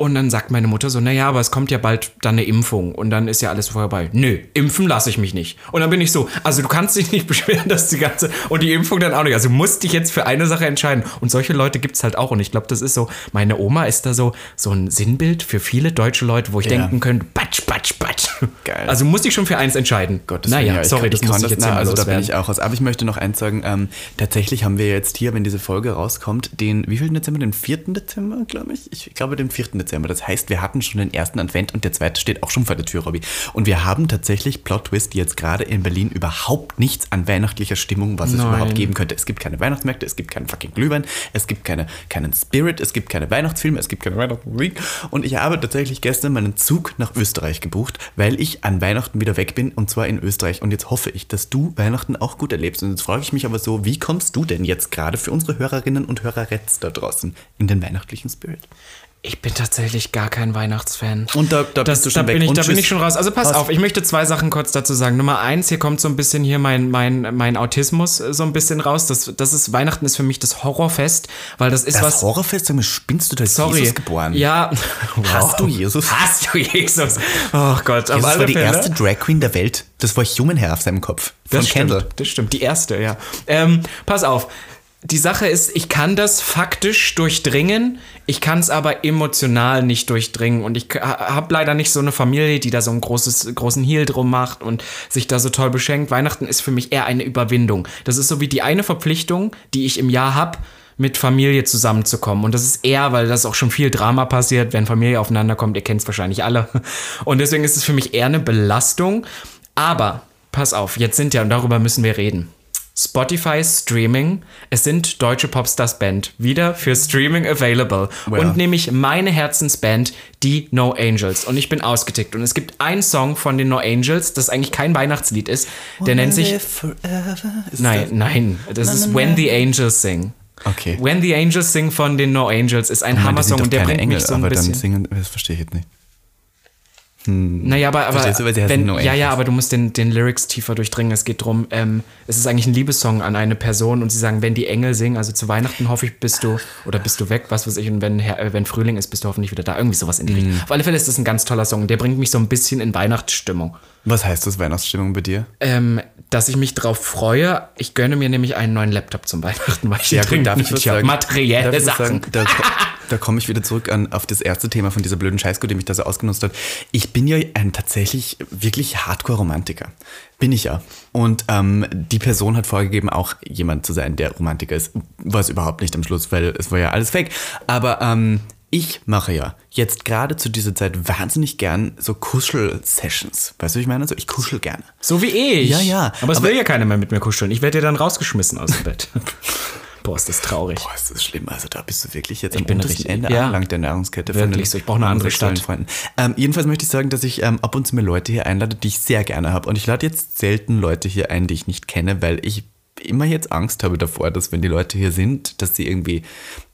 und dann sagt meine Mutter so, naja, aber es kommt ja bald dann eine Impfung und dann ist ja alles vorbei. Nö, impfen lasse ich mich nicht. Und dann bin ich so, also du kannst dich nicht beschweren, dass die ganze, und die Impfung dann auch nicht. Also du musst dich jetzt für eine Sache entscheiden. Und solche Leute gibt es halt auch. Und ich glaube, das ist so, meine Oma ist da so, so ein Sinnbild für viele deutsche Leute, wo ich Ja. denken könnte, batsch, batsch, batsch. Geil. Also du musst dich schon für eins entscheiden. Gottes naja, ja, ich sorry, das muss kann ich jetzt na, Also da bin ich auch raus. Aber ich möchte noch eins sagen. Ähm, tatsächlich haben wir jetzt hier, wenn diese Folge rauskommt, den, wie viel Dezember? Den 4. Dezember, glaube ich. Ich glaube, den 4. Dezember. Das heißt, wir hatten schon den ersten Advent und der zweite steht auch schon vor der Tür, Robby. Und wir haben tatsächlich, Plot Twist, jetzt gerade in Berlin überhaupt nichts an weihnachtlicher Stimmung, was es Nein. überhaupt geben könnte. Es gibt keine Weihnachtsmärkte, es gibt keinen fucking Glühwein, es gibt keine, keinen Spirit, es gibt keine Weihnachtsfilme, es gibt keine Weihnachtsmusik. Und ich habe tatsächlich gestern meinen Zug nach Österreich gebucht, weil ich an Weihnachten wieder weg bin und zwar in Österreich. Und jetzt hoffe ich, dass du Weihnachten auch gut erlebst. Und jetzt frage ich mich aber so, wie kommst du denn jetzt gerade für unsere Hörerinnen und Höreretz da draußen in den weihnachtlichen Spirit? Ich bin tatsächlich gar kein Weihnachtsfan. Und da- da das, bist du schon da weg. Bin ich, da bin ich schon raus. Also pass Raus. auf, ich möchte zwei Sachen kurz dazu sagen. Nummer eins, hier kommt so ein bisschen hier mein, mein, mein Autismus äh, so ein bisschen raus. Das, das ist, Weihnachten ist für mich das Horrorfest, weil das ist Das was. Horrorfest, sag mal, spinnst du da ist Sorry. Jesus geboren? Ja. Hast du Jesus? Hast du Jesus? Oh Gott, alle war die Fälle. erste Drag Queen der Welt. Das war Human Hair auf seinem Kopf. Von Das Kendall. stimmt, das stimmt. Die erste, ja. Ähm, pass auf. Die Sache ist, ich kann das faktisch durchdringen, ich kann es aber emotional nicht durchdringen. Und ich habe leider nicht so eine Familie, die da so einen großes, großen Heal drum macht und sich da so toll beschenkt. Weihnachten ist für mich eher eine Überwindung. Das ist so wie die eine Verpflichtung, die ich im Jahr habe, mit Familie zusammenzukommen. Und das ist eher, weil das auch schon viel Drama passiert, wenn Familie aufeinander kommt. Ihr kennt es wahrscheinlich alle. Und deswegen ist es für mich eher eine Belastung. Aber, pass auf, jetzt sind ja, und darüber müssen wir reden. Spotify Streaming, es sind deutsche Popstars Band, wieder für Streaming available. Well. Und nämlich meine Herzensband, die No Angels. Und ich bin ausgetickt. Und es gibt einen Song von den No Angels, das eigentlich kein Weihnachtslied ist, der nennt sich. Nein, nein, das ist When the Angels Sing. Okay. When the Angels Sing von den No Angels ist ein Hammer-Song und der bringt Engel, mich so ein aber dann bisschen. singen, das verstehe ich jetzt nicht. Naja, aber, aber du, wenn, ja, ja, aber du musst den, den Lyrics tiefer durchdringen. Es geht drum, ähm, es ist eigentlich ein Liebessong an eine Person und sie sagen, wenn die Engel singen, also zu Weihnachten hoffe ich, bist du oder bist du weg, was weiß ich, und wenn, äh, wenn Frühling ist, bist du hoffentlich wieder da. Irgendwie sowas in die. Richtung. Auf alle Fälle ist das ein ganz toller Song. Der bringt mich so ein bisschen in Weihnachtsstimmung. Was heißt das Weihnachtsstimmung bei dir? Ähm, dass ich mich drauf freue. Ich gönne mir nämlich einen neuen Laptop zum Weihnachten, weil ich Ja, gut, darf ich sagen? materielle Darf ich Sachen. sagen? Da, ko- da komme ich wieder zurück an, auf das erste Thema von dieser blöden Scheißkuh, die mich da so ausgenutzt hat. Ich bin ja ein tatsächlich wirklich Hardcore-Romantiker. Bin ich ja. Und ähm, die Person hat vorgegeben, auch jemand zu sein, der Romantiker ist. War es überhaupt nicht am Schluss, weil es war ja alles fake. Aber ähm, ich mache ja jetzt gerade zu dieser Zeit wahnsinnig gern so Kuschel-Sessions. Weißt du, wie ich meine? So, ich kuschel gerne. So wie ich. Ja, ja. Aber es Aber- will ja keiner mehr mit mir kuscheln. Ich werde ja dann rausgeschmissen aus dem Bett. Boah, ist das traurig. Boah, ist das schlimm. Also da bist du wirklich jetzt Ich am bin untersten richtig- Ende ja. angelangt der Nahrungskette. Wirklich so. Ich brauche eine andere Stadt. Freunden. Ähm, jedenfalls möchte ich sagen, dass ich ähm, ab und zu mir Leute hier einlade, die ich sehr gerne habe. Und ich lade jetzt selten Leute hier ein, die ich nicht kenne, weil ich immer jetzt Angst habe davor, dass wenn die Leute hier sind, dass sie irgendwie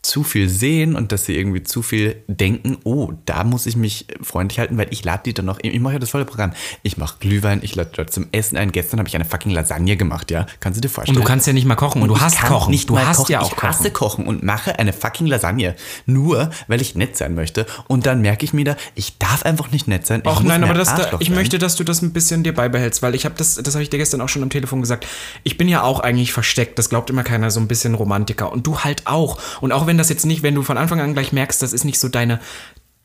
zu viel sehen und dass sie irgendwie zu viel denken, oh, da muss ich mich freundlich halten, weil ich lade die dann noch, ich mache ja das volle Programm. Ich mache Glühwein, ich lade Leute zum Essen ein. Gestern habe ich eine fucking Lasagne gemacht, ja. Kannst du dir vorstellen? Und du kannst ja nicht mal kochen. Und, du ich hast kochen. Nicht du hast kochen. ja auch ich hasse kochen. kochen und mache eine fucking Lasagne. Nur, weil ich nett sein möchte. Und dann merke ich mir da, ich darf einfach nicht nett sein. Ich Och nein, aber das, da, ich möchte, dass du das ein bisschen dir beibehältst, weil ich habe das, das habe ich dir gestern auch schon am Telefon gesagt. Ich bin ja auch eigentlich versteckt, das glaubt immer keiner, so ein bisschen Romantiker. Und du halt auch. Und auch wenn das jetzt nicht, wenn du von Anfang an gleich merkst, das ist nicht so deine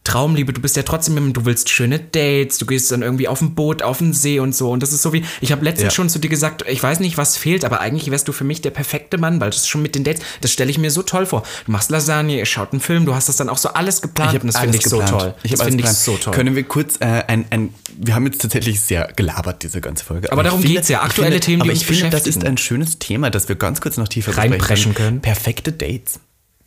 Traumliebe, du bist ja trotzdem du willst schöne Dates, du gehst dann irgendwie auf ein Boot, auf den See und so. Und das ist so wie, ich habe letztens Ja. schon zu dir gesagt, ich weiß nicht, was fehlt, aber eigentlich wärst du für mich der perfekte Mann, weil das ist schon mit den Dates, das stelle ich mir so toll vor. Du machst Lasagne, ihr schaut einen Film, du hast das dann auch so alles geplant hab und das finde ich alles so geplant. toll. Ich das finde ich so geplant. toll. Können wir kurz äh, ein, ein, wir haben jetzt tatsächlich sehr gelabert, diese ganze Folge. Aber darum ich geht's ja, ich aktuelle finde, Themen, die aber uns ich finde, das ist ein schönes Thema, das wir ganz kurz noch tiefer Reinpreschen können. Perfekte Dates.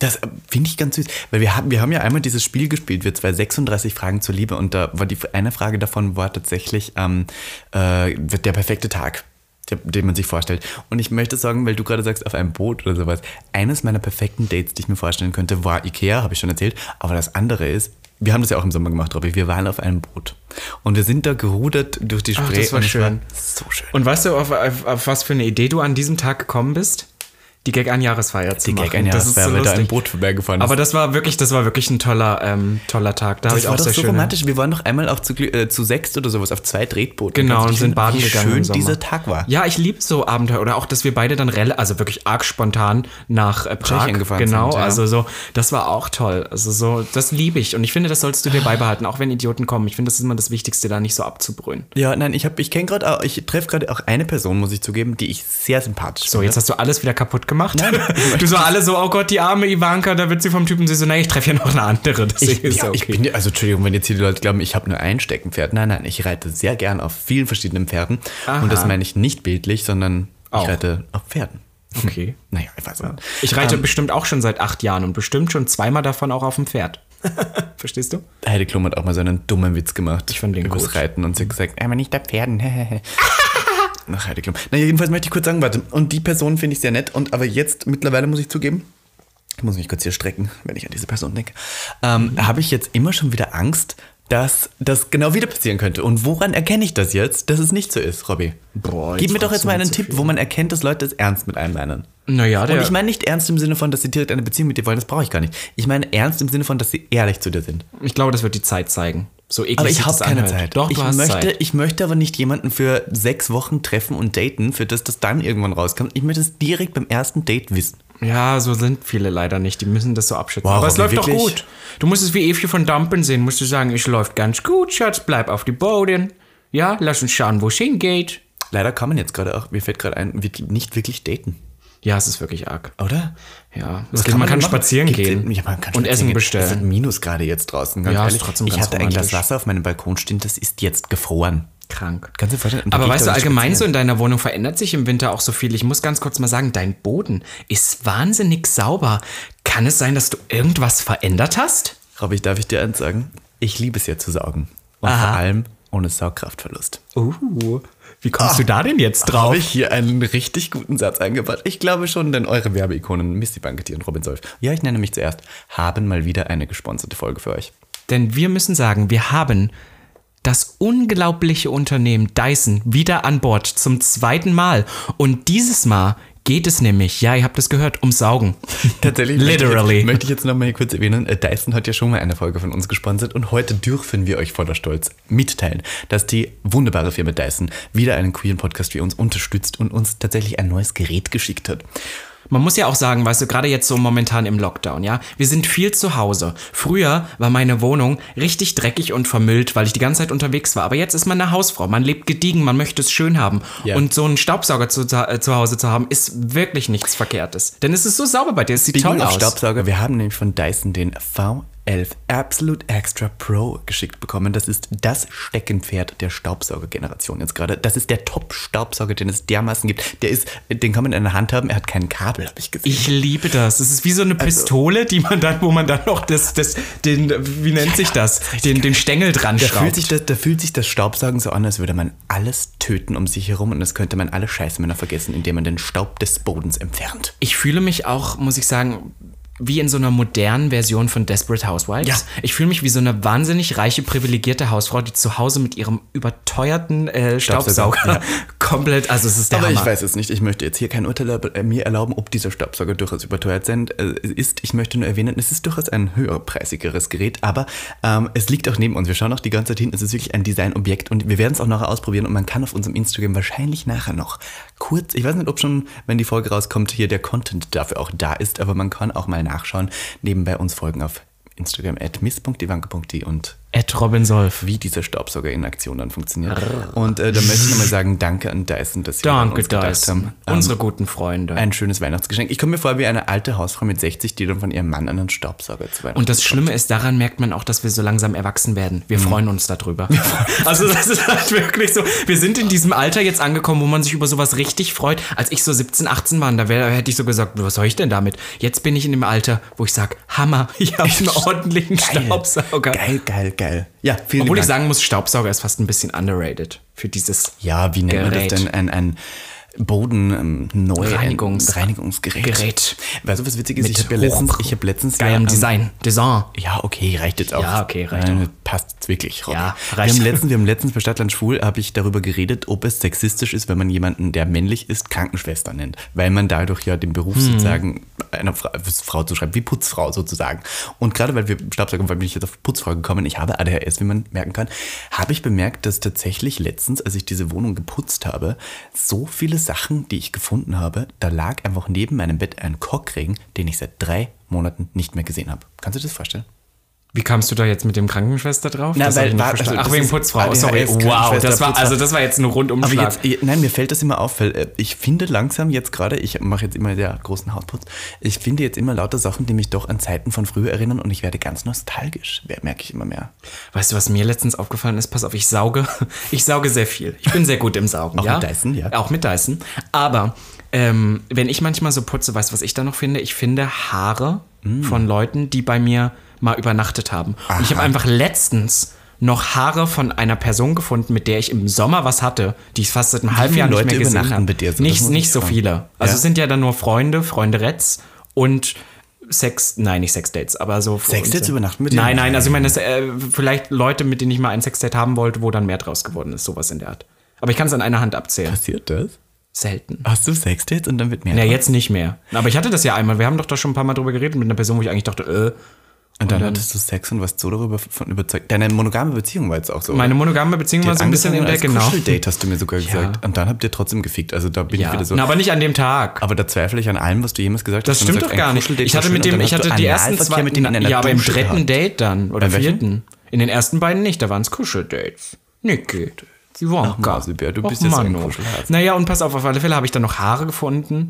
Das äh, finde ich ganz süß, weil wir haben, wir haben ja einmal dieses Spiel gespielt, wir zwei 36 Fragen zur Liebe und da war die eine Frage davon war tatsächlich ähm, äh, der perfekte Tag, der, den man sich vorstellt. Und ich möchte sagen, weil du gerade sagst, auf einem Boot oder sowas, eines meiner perfekten Dates, die ich mir vorstellen könnte, war Ikea, habe ich schon erzählt, aber das andere ist, wir haben das ja auch im Sommer gemacht, Robby, wir waren auf einem Boot und wir sind da gerudert durch die Ach, Spree das war schön. so schön. Und weißt du, auf, auf, auf was für eine Idee du an diesem Tag gekommen bist? Die Gag-Anjahresfeier zu Die machen. Gag-Einjahresfeier, Das ist weil da ein lustig. Boot vorbeigefahren ist. Aber das war wirklich, das war wirklich ein toller, ähm, toller Tag. Da habe Das ich war auch doch sehr so schöne- romantisch. Wir waren noch einmal auch zu, äh, zu sechst oder sowas auf zwei Tretbooten. Genau, und sind baden wie gegangen im schön dieser Tag war. Ja, ich liebe so Abenteuer oder auch, dass wir beide dann rel also wirklich arg spontan nach äh, Prag gefahren Genau, sind, ja. also so, das war auch toll. Also so, das liebe ich und ich finde, das sollst du dir beibehalten, auch wenn Idioten kommen. Ich finde, das ist immer das Wichtigste, da nicht so abzubrühen. Ja, nein, ich, hab- ich kenne gerade, ich treffe gerade auch eine Person, muss ich zugeben, die ich sehr sympathisch So, finde. jetzt hast du alles wieder kaputt gemacht. du so alle so, oh Gott, die arme Ivanka, da wird sie vom Typen sie so, nee, ich treffe hier noch eine andere. Deswegen Ich, ist ja, ja ich okay. bin, also Entschuldigung, wenn jetzt hier die Leute glauben, ich habe nur ein Steckenpferd. Nein, nein, ich reite sehr gern auf vielen verschiedenen Pferden. Und das meine ich nicht bildlich, sondern Auch. ich reite auf Pferden. okay. Naja, ich weiß nicht. Ich reite bestimmt auch schon seit acht Jahren und bestimmt schon zweimal davon auch auf dem Pferd. Verstehst du? Heidi Klum hat auch mal so einen dummen Witz gemacht. Ich fand den gut. Reiten und sie hat gesagt, aber nicht auf Pferden. Nach Heidi Klum. Na, jedenfalls möchte ich kurz sagen, warte, und die Person finde ich sehr nett, und aber jetzt mittlerweile muss ich zugeben, ich muss mich kurz hier strecken, wenn ich an diese Person denke, ähm, habe ich jetzt immer schon wieder Angst, dass das genau wieder passieren könnte. Und woran erkenne ich das jetzt, dass es nicht so ist, Robby? Boah, Gib mir doch jetzt mal einen zu Tipp, viel. wo man erkennt, dass Leute es ernst mit einem meinen. Naja, der. Und ich meine nicht ernst im Sinne von, dass sie direkt eine Beziehung mit dir wollen, das brauche ich gar nicht. Ich meine ernst im Sinne von, dass sie ehrlich zu dir sind. Ich glaube, das wird die Zeit zeigen. So eklig Aber ich habe keine anhört. Zeit. Doch, ich du hast möchte, Zeit. Ich möchte aber nicht jemanden für sechs Wochen treffen und daten, für das das dann irgendwann rauskommt. Ich möchte es direkt beim ersten Date wissen. Ja, so sind viele leider nicht. Die müssen das so abschätzen. Wow, Aber es läuft doch wirklich? gut. Du musst es wie Evie von Dumpen sehen. Musst du sagen, es läuft ganz gut, Schatz. Bleib auf die Boden. Ja, lass uns schauen, wo es hingeht. Leider kann man jetzt gerade auch, mir fällt gerade ein, nicht wirklich daten. Ja, es ist wirklich arg. Oder? Ja, Was es geht, man kann machen? spazieren Gibt's gehen Ja, man kann und Essen gehen. Es sind bestellen. Minus gerade jetzt draußen. Ganz Ja, ist ehrlich. trotzdem ich hatte ein Glas romantisch. Wasser auf meinem Balkon stehen, das ist jetzt gefroren. Krank. Kannst du vorstellen? Aber weißt du, allgemein so spazieren. in deiner Wohnung verändert sich im Winter auch so viel. Ich muss ganz kurz mal sagen, dein Boden ist wahnsinnig sauber. Kann es sein, dass du irgendwas verändert hast? Robby, darf ich dir eins sagen? Ich liebe es ja zu saugen. Und Aha. vor allem ohne Saugkraftverlust. Uh, wie kommst du da denn jetzt drauf? Habe ich hier einen richtig guten Satz eingebaut? Ich glaube schon, denn eure Werbeikonen Misty Banketier und Robin Solf, ja, ich nenne mich zuerst, haben mal wieder eine gesponserte Folge für euch. Denn wir müssen sagen, wir haben das unglaubliche Unternehmen Dyson wieder an Bord zum zweiten Mal. Und dieses Mal geht es nämlich, ja, ihr habt es gehört, um Saugen. Tatsächlich Literally. Möchte ich, jetzt, jetzt noch mal hier kurz erwähnen, äh, Dyson hat ja schon mal eine Folge von uns gesponsert und heute dürfen wir euch voller Stolz mitteilen, dass die wunderbare Firma Dyson wieder einen queeren Podcast wie uns unterstützt und uns tatsächlich ein neues Gerät geschickt hat. Man muss ja auch sagen, weißt du, gerade jetzt so momentan im Lockdown, ja, wir sind viel zu Hause. Früher war meine Wohnung richtig dreckig und vermüllt, weil ich die ganze Zeit unterwegs war. Aber jetzt ist man eine Hausfrau, man lebt gediegen, man möchte es schön haben. Ja. Und so einen Staubsauger zu, äh, zu Hause zu haben, ist wirklich nichts Verkehrtes. Denn es ist so sauber bei dir, es sieht Speaking toll aus. Staubsauger, wir haben nämlich von Dyson den V11 Absolute Extra Pro geschickt bekommen. Das ist das Steckenpferd der Staubsaugergeneration jetzt gerade. Das ist der Top-Staubsauger, den es dermaßen gibt. Der ist, den kann man in der Hand haben, er hat kein Kabel, habe ich gesehen. Ich liebe das. Es ist wie so eine Also Pistole, die man dann, wo man dann noch das, das, den, wie nennt sich das? Den, den Stängel dran Da schraubt. fühlt, sich das, da fühlt sich das Staubsaugen so an, als würde man alles töten um sich herum und das könnte man alle Scheißmänner vergessen, indem man den Staub des Bodens entfernt. Ich fühle mich auch, muss ich sagen, wie in so einer modernen Version von Desperate Housewives. Ja. Ich fühle mich wie so eine wahnsinnig reiche, privilegierte Hausfrau, die zu Hause mit ihrem überteuerten äh, Staubsauger Staubsauger, komplett, also es ist der Aber Hammer. ich weiß es nicht. Ich möchte jetzt hier kein Urteil äh, mir erlauben, ob dieser Staubsauger durchaus überteuert sein äh, ist. Ich möchte nur erwähnen, es ist durchaus ein höherpreisigeres Gerät, aber ähm, es liegt auch neben uns. Wir schauen auch die ganze Zeit hin. Es ist wirklich ein Designobjekt und wir werden es auch nachher ausprobieren und man kann auf unserem Instagram wahrscheinlich nachher noch kurz, ich weiß nicht, ob schon, wenn die Folge rauskommt, hier der Content dafür auch da ist, aber man kann auch mal nachschauen, nebenbei uns folgen auf Instagram at miss.ivanke.de und Ed Robin Solf. wie dieser Staubsauger in Aktion dann funktioniert. Und äh, da möchte ich nochmal sagen, danke an Dyson, dass sie an uns gedacht Dyson. haben. Ähm, Unsere guten Freunde. ein schönes Weihnachtsgeschenk. Ich komme mir vor wie eine alte Hausfrau mit 60, die dann von ihrem Mann einen Staubsauger zu Weihnachten Und das. Schlimme ist, daran merkt man auch, dass wir so langsam erwachsen werden. Wir freuen uns darüber. Also das ist halt wirklich so. Wir sind in diesem Alter jetzt angekommen, wo man sich über sowas richtig freut. Als ich so 17, 18 war, da wär, hätte ich so gesagt, was soll ich denn damit? Jetzt bin ich in dem Alter, wo ich sage, Hammer, ich habe einen ordentlichen Staubsauger. Geil, geil, geil. Ja, vielen Obwohl ich Dank. sagen muss, Staubsauger ist fast ein bisschen underrated für dieses Ja, wie nennt man Gerät. das denn? Ein, ein Boden ähm, neu Reinigungs- ein Reinigungsgerät. Gerät. Weißt du, was witzig ist? Mit ich habe ja letztens, ich hab letztens geilem ähm, Design. Design. Ja, okay, reicht jetzt auch. Ja, okay, reicht Nein, auch. Passt wirklich, Robby. Ja, wir reicht. haben, letztens, wir haben letztens bei Stadtland Schwul, habe ich darüber geredet, ob es sexistisch ist, wenn man jemanden, der männlich ist, Krankenschwester nennt. Weil man dadurch ja den Beruf Hm. sozusagen einer Frau, Frau zuschreibt, wie Putzfrau sozusagen. Und gerade weil wir Staubsauger, weil bin ich jetzt auf Putzfrau gekommen, ich habe ADHS, wie man merken kann, habe ich bemerkt, dass tatsächlich letztens, als ich diese Wohnung geputzt habe, so viele Sachen, die ich gefunden habe, da lag einfach neben meinem Bett ein Kockring, den ich seit drei Monaten nicht mehr gesehen habe. Kannst du dir das vorstellen? Wie kamst du da jetzt mit dem Krankenschwester drauf? Na, Das weil- war- also Ach, wegen Putzfrau. ADHS, Sorry. Wow, das war, Putzfrau. also das war jetzt ein Aber Rundumschlag. jetzt, ich- nein, mir fällt das immer auf, weil äh, ich finde langsam jetzt gerade, ich mache jetzt immer der großen Hausputz, ich finde jetzt immer lauter Sachen, die mich doch an Zeiten von früher erinnern und ich werde ganz nostalgisch, wer- merke ich immer mehr. Weißt du, was mir letztens aufgefallen ist? Pass auf, ich sauge. Ich sauge sehr viel. Ich bin sehr gut im Saugen. Auch ja? mit Dyson, ja. Auch mit Dyson. Aber ähm, wenn ich manchmal so putze, weißt du, was ich da noch finde? Ich finde Haare Mm. von Leuten, die bei mir mal übernachtet haben. Und ich habe einfach letztens noch Haare von einer Person gefunden, mit der ich im Sommer was hatte, die ich fast seit einem halben Jahr nicht mehr gesehen habe. mit dir? So, nicht nicht ich so fragen. viele. Also Ja? es sind ja dann nur Freunde, Freunde Retz und Sex, nein, nicht Sexdates, aber so. Sexdates übernachten mit dir? Nein, nein, also ich meine, das, äh, vielleicht Leute, mit denen ich mal ein Sexdate haben wollte, wo dann mehr draus geworden ist, sowas in der Art. Aber ich kann es an einer Hand abzählen. Passiert das? Selten. Hast du Sexdates und dann wird mehr? Ja, jetzt nicht mehr. Aber ich hatte das ja einmal. Wir haben doch da schon ein paar Mal drüber geredet mit einer Person, wo ich eigentlich dachte, äh, und dann dann- hattest du Sex und warst so darüber von überzeugt. Deine monogame Beziehung war jetzt auch so. meine monogame Beziehung war so ein bisschen der, als genau. Kuscheldate, hast du mir sogar gesagt. Und dann habt ihr trotzdem gefickt. Also da bin ich Ja. wieder so. Na, aber nicht an dem Tag. Aber da zweifle ich an allem, was du jemals gesagt das hast. du stimmt doch gar nicht. Ich hatte mit und dem, ich hatte die ersten zwei, mit einer ja, aber im dritten. Date dann oder Bei vierten. In den ersten beiden nicht, da waren es Kuscheldates. Niki, Ivanka. Ach, Mausebär, du bist ja so ein Mano. Kuschelhase. Naja, und pass auf, auf alle Fälle habe ich dann noch Haare gefunden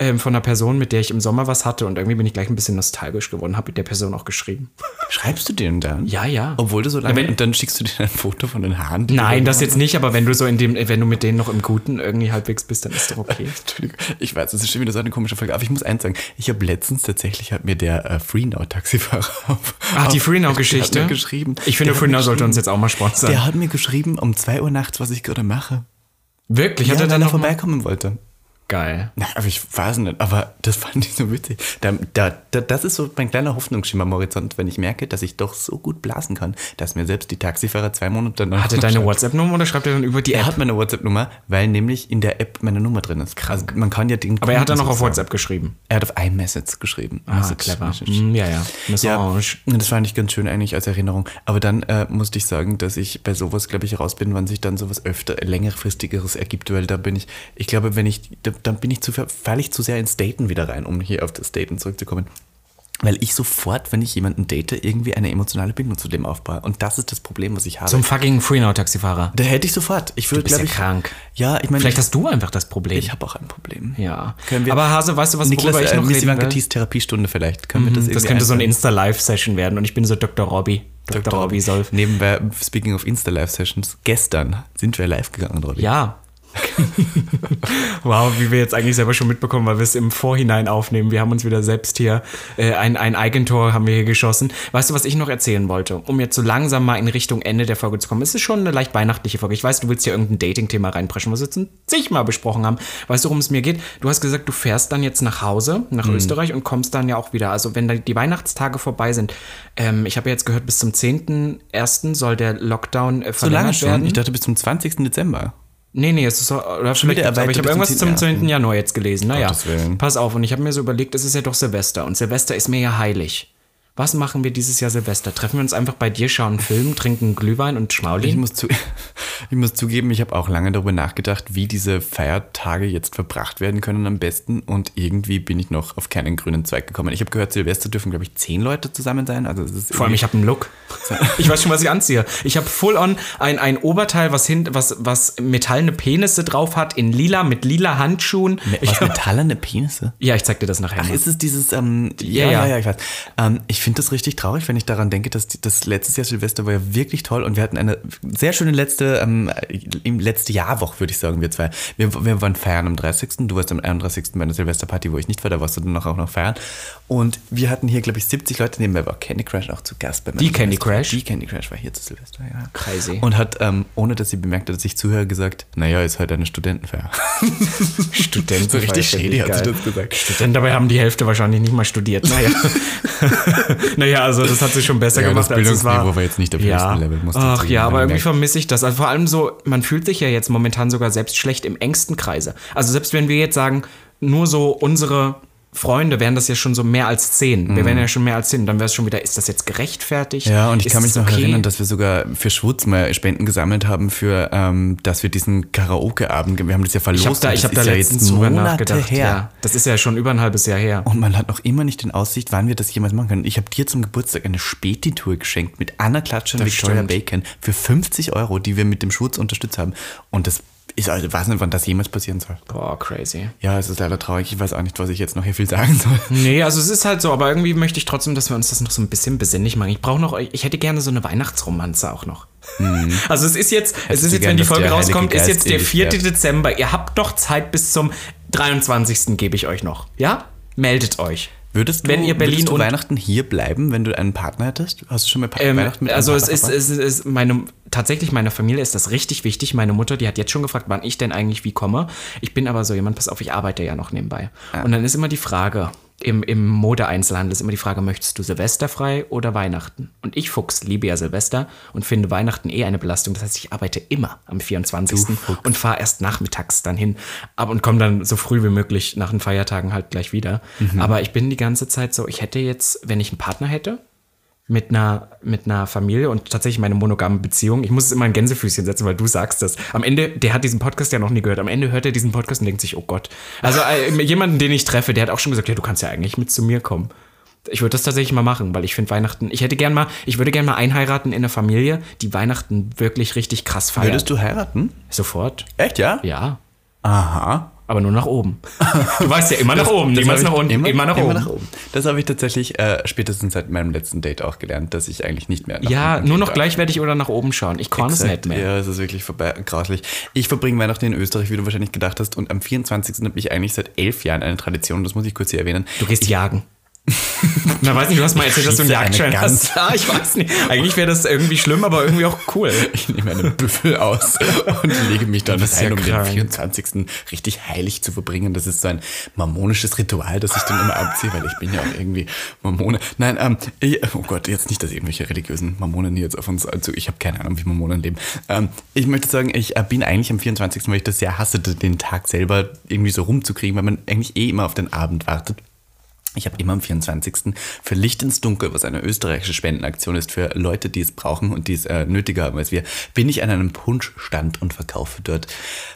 ähm, von einer Person, mit der ich im Sommer was hatte und irgendwie bin ich gleich ein bisschen nostalgisch geworden, habe mit der Person auch geschrieben. Schreibst du den dann? Ja, ja. Obwohl du so lange. Ja, wenn- und dann schickst du dir ein Foto von den Haaren. die Nein, das jetzt nicht, aber wenn du so in dem, wenn du mit denen noch im Guten irgendwie halbwegs bist, dann ist doch okay. Entschuldigung, ich weiß, das ist schon wieder so eine komische Folge. Aber ich muss eins sagen, ich habe letztens tatsächlich hat mir der äh, Freenow-Taxifahrer auf, Ach, die Freenow-Geschichte. geschrieben. Ich finde, Freenow sollte uns jetzt auch mal sponsern. Der hat mir geschrieben um 2 Uhr nachts, was ich gerade mache. Wirklich? Ja, Hat er dann noch mal- vorbeikommen wollte. Geil. Na, aber ich weiß nicht, aber das fand ich so witzig. Da, da, da, das ist so mein kleiner Hoffnungsschimmer am Horizont, wenn ich merke, dass ich doch so gut blasen kann, dass mir selbst die Taxifahrer zwei Monate danach. Hat er deine WhatsApp-Nummer oder schreibt er dann über die Er App? hat meine WhatsApp-Nummer, weil nämlich in der App meine Nummer drin ist. Krass. Also man kann ja den Aber er hat dann noch auf WhatsApp geschrieben. Er hat auf iMessage geschrieben. Ah, Message, clever. Hm, ja, ja. Ja, Message. und das fand ich ganz schön eigentlich als Erinnerung. Aber dann äh, musste ich sagen, dass ich bei sowas, glaube ich, raus bin, wann sich dann sowas öfter längerfristigeres ergibt, weil da bin ich, ich glaube, wenn ich, da, dann bin ich zu, falle ich zu sehr ins Daten wieder rein, um hier auf das Daten zurückzukommen. Weil ich sofort, wenn ich jemanden date, irgendwie eine emotionale Bindung zu dem aufbaue. Und das ist das Problem, was ich habe. Zum fucking Freenow-Taxifahrer. da hätte ich sofort. Ich würde, bist ja glaube ich. krank. Ja, ich meine. Vielleicht hast du einfach das Problem. ich habe auch ein Problem. ja. Aber Hase, weißt du, was Niklas, worüber ich äh, noch Miss reden will? Therapiestunde vielleicht. Können wir das Das irgendwie könnte so eine? Insta-Live-Session werden und ich bin so Dr. Robby. Dr. Robby Solf. Nebenbei, speaking of Insta-Live-Sessions, gestern sind wir live gegangen, Robby. Ja. wow, wie wir jetzt eigentlich selber schon mitbekommen, weil wir es im Vorhinein aufnehmen. Wir haben uns wieder selbst hier äh, ein, ein Eigentor haben wir hier geschossen. Weißt du, was ich noch erzählen wollte? Um jetzt so langsam mal in Richtung Ende der Folge zu kommen. Es ist schon eine leicht weihnachtliche Folge. Ich weiß, du willst hier irgendein Dating-Thema reinpreschen, was wir jetzt zigmal besprochen haben. Weißt du, worum es mir geht? Du hast gesagt, du fährst dann jetzt nach Hause, nach Mhm. Österreich und kommst dann ja auch wieder. Also wenn die Weihnachtstage vorbei sind, ähm, ich habe ja jetzt gehört, bis zum 10.01. soll der Lockdown äh, So lange verlängert schon? werden. Ich dachte bis zum 20. Dezember. Nee, nee, es ist oder vielleicht, aber ich habe irgendwas zum zum 10. 10. Januar jetzt gelesen. Naja, pass auf. Und ich habe mir so überlegt, es ist ja doch Silvester. Und Silvester ist mir ja heilig. Was machen wir dieses Jahr Silvester? Treffen wir uns einfach bei dir, schauen einen Film, trinken Glühwein und Ich Schmaulin? muss, zu, ich muss zugeben, ich habe auch lange darüber nachgedacht, wie diese Feiertage jetzt verbracht werden können am besten. Und irgendwie bin ich noch auf keinen grünen Zweig gekommen. Ich habe gehört, Silvester dürfen, glaube ich, zehn Leute zusammen sein. Also Vor allem, ich habe einen Look. Ich weiß schon, was ich anziehe. Ich habe full on ein, ein Oberteil, was, hin, was, was metallene Penisse drauf hat, in lila, mit lila Handschuhen. Ich was hab, metallene Penisse. ja, ich zeig dir das nachher. Ach, mal. ist es dieses, ähm, Ja, ja, ja. ja, ja, ich weiß. Ähm, ich finde das richtig traurig, wenn ich daran denke, dass das letztes Jahr Silvester war ja wirklich toll und wir hatten eine sehr schöne letzte, ähm, letzte Jahrwoche, würde ich sagen, wir zwei. Wir, wir waren feiern am 30. Du warst am 31. bei einer Silvesterparty, wo ich nicht war, da warst du dann auch noch feiern. Und wir hatten hier, glaube ich, 70 Leute, nebenbei war Candy Crush auch zu Gast bei meiner Die Candy. Crush? Die Candy Crush war hier zu Silvester, ja. Crazy. Und hat, ähm, ohne dass sie bemerkt hat, dass ich zuhöre, gesagt, naja, ist halt eine Studentenfeier. Studenten. So richtig shady ich hat sie das gesagt. Studenten, dabei haben die Hälfte wahrscheinlich nicht mal studiert. Naja, naja also das hat sie schon besser Ja, gemacht, das als es war. Bildungsniveau war jetzt nicht auf ja. höchstem Level, musst du Ach ja, aber irgendwie vermisse ich das. Also vor allem so, man fühlt sich ja jetzt momentan sogar selbst schlecht im engsten Kreise. Also selbst wenn wir jetzt sagen, nur so unsere Freunde wären das ja schon so mehr als zehn. Wir wären ja schon mehr als zehn. Dann wäre es schon wieder, ist das jetzt gerechtfertigt? Mhm. Ja, und ich Ist kann mich noch okay? erinnern, dass wir sogar für Schwutz mal Spenden gesammelt haben, für, ähm, dass wir diesen Karaoke-Abend, wir haben das ja verlost. Ich habe da, ich hab da ja letztens drüber Monate nachgedacht. her. Ja, das ist ja schon über ein halbes Jahr her. Und man hat noch immer nicht in Aussicht, wann wir das jemals machen können. Ich habe dir zum Geburtstag eine Späti-Tour geschenkt mit Anna Klatscher und Victoria stimmt. Bacon für 50 Euro, die wir mit dem Schwutz unterstützt haben. Und das also, ich weiß nicht, wann das jemals passieren soll. Boah, crazy. Ja, es ist leider traurig. Ich weiß auch nicht, was ich jetzt noch hier viel sagen soll. Nee, also es ist halt so, aber irgendwie möchte ich trotzdem, dass wir uns das noch so ein bisschen besinnlich machen. Ich brauche noch, ich hätte gerne so eine Weihnachtsromanze auch noch. Also es ist jetzt, es Mhm. du ist jetzt, gern, wenn die Folge rauskommt, ist jetzt der dich 4. fährt? Dezember. Ihr habt doch Zeit bis zum 23. gebe ich euch noch. Ja? Meldet euch. Würdest du, Wenn ihr Berlin würdest du und- Weihnachten hier bleiben, wenn du einen Partner hättest? Hast du schon mal Ähm, Weihnachten mit also es Partner ist, es ist, es ist meine, tatsächlich meiner Familie ist das richtig wichtig. Meine Mutter, die hat jetzt schon gefragt, wann ich denn eigentlich wie komme. Ich bin aber so jemand, pass auf, ich arbeite ja noch nebenbei. Und dann ist immer die Frage, im, im Mode-Einzelhandel ist immer die Frage, möchtest du Silvester frei oder Weihnachten? Und ich, Fuchs, liebe ja Silvester und finde Weihnachten eh eine Belastung. Das heißt, ich arbeite immer am 24. und fahre erst nachmittags dann hin ab und komme dann so früh wie möglich nach den Feiertagen halt gleich wieder. Aber ich bin die ganze Zeit so, ich hätte jetzt, wenn ich einen Partner hätte, mit einer, mit einer Familie und tatsächlich meine monogame Beziehung. Ich muss es immer ein Gänsefüßchen setzen, weil du sagst das. Am Ende, der hat diesen Podcast ja noch nie gehört. Am Ende hört er diesen Podcast und denkt sich, oh Gott. Also äh, jemanden, den ich treffe, der hat auch schon gesagt, ja, du kannst ja eigentlich mit zu mir kommen. Ich würde das tatsächlich mal machen, weil ich finde Weihnachten, ich hätte gern mal, ich würde gern mal einheiraten in einer Familie, die Weihnachten wirklich richtig krass feiert. Würdest du heiraten? Sofort? Echt, ja? Ja. Aha. Aber nur nach oben. Du weißt ja immer nach oben, Das niemals nach ich unten, immer, nach oben. Das habe ich tatsächlich äh, spätestens seit meinem letzten Date auch gelernt, dass ich eigentlich nicht mehr nach Ja, nur noch darf. gleich werde ich oder nach oben schauen. Ich kann es nicht mehr. Ja, es ist wirklich vorbei, grauslich. Ich verbringe Weihnachten in Österreich, wie du wahrscheinlich gedacht hast, und am 24. habe ich eigentlich seit elf Jahren eine Tradition, das muss ich kurz hier erwähnen. Du gehst jagen. Na, weiß nicht, du hast mal erzählt, dass du einen Jagdschein hast. Ja, ich weiß nicht. Eigentlich wäre das irgendwie schlimm, aber irgendwie auch cool. Ich nehme einen Büffel aus und lege mich dann ein, ja um den krank. 24. richtig heilig zu verbringen. Das ist so ein mormonisches Ritual, das ich dann immer abziehe, weil ich bin ja auch irgendwie Mormone. Nein, ähm, ich, oh Gott, jetzt nicht, dass irgendwelche religiösen Mormonen hier jetzt auf uns also Ich habe keine Ahnung, wie Mormonen leben. Ähm, ich möchte sagen, ich äh, bin eigentlich am 24., weil ich das sehr hasse, den Tag selber irgendwie so rumzukriegen, weil man eigentlich eh immer auf den Abend wartet. Ich habe immer am 24. für Licht ins Dunkel, was eine österreichische Spendenaktion ist für Leute, die es brauchen und die es äh, nötiger haben als wir, bin ich an einem Punschstand und verkaufe dort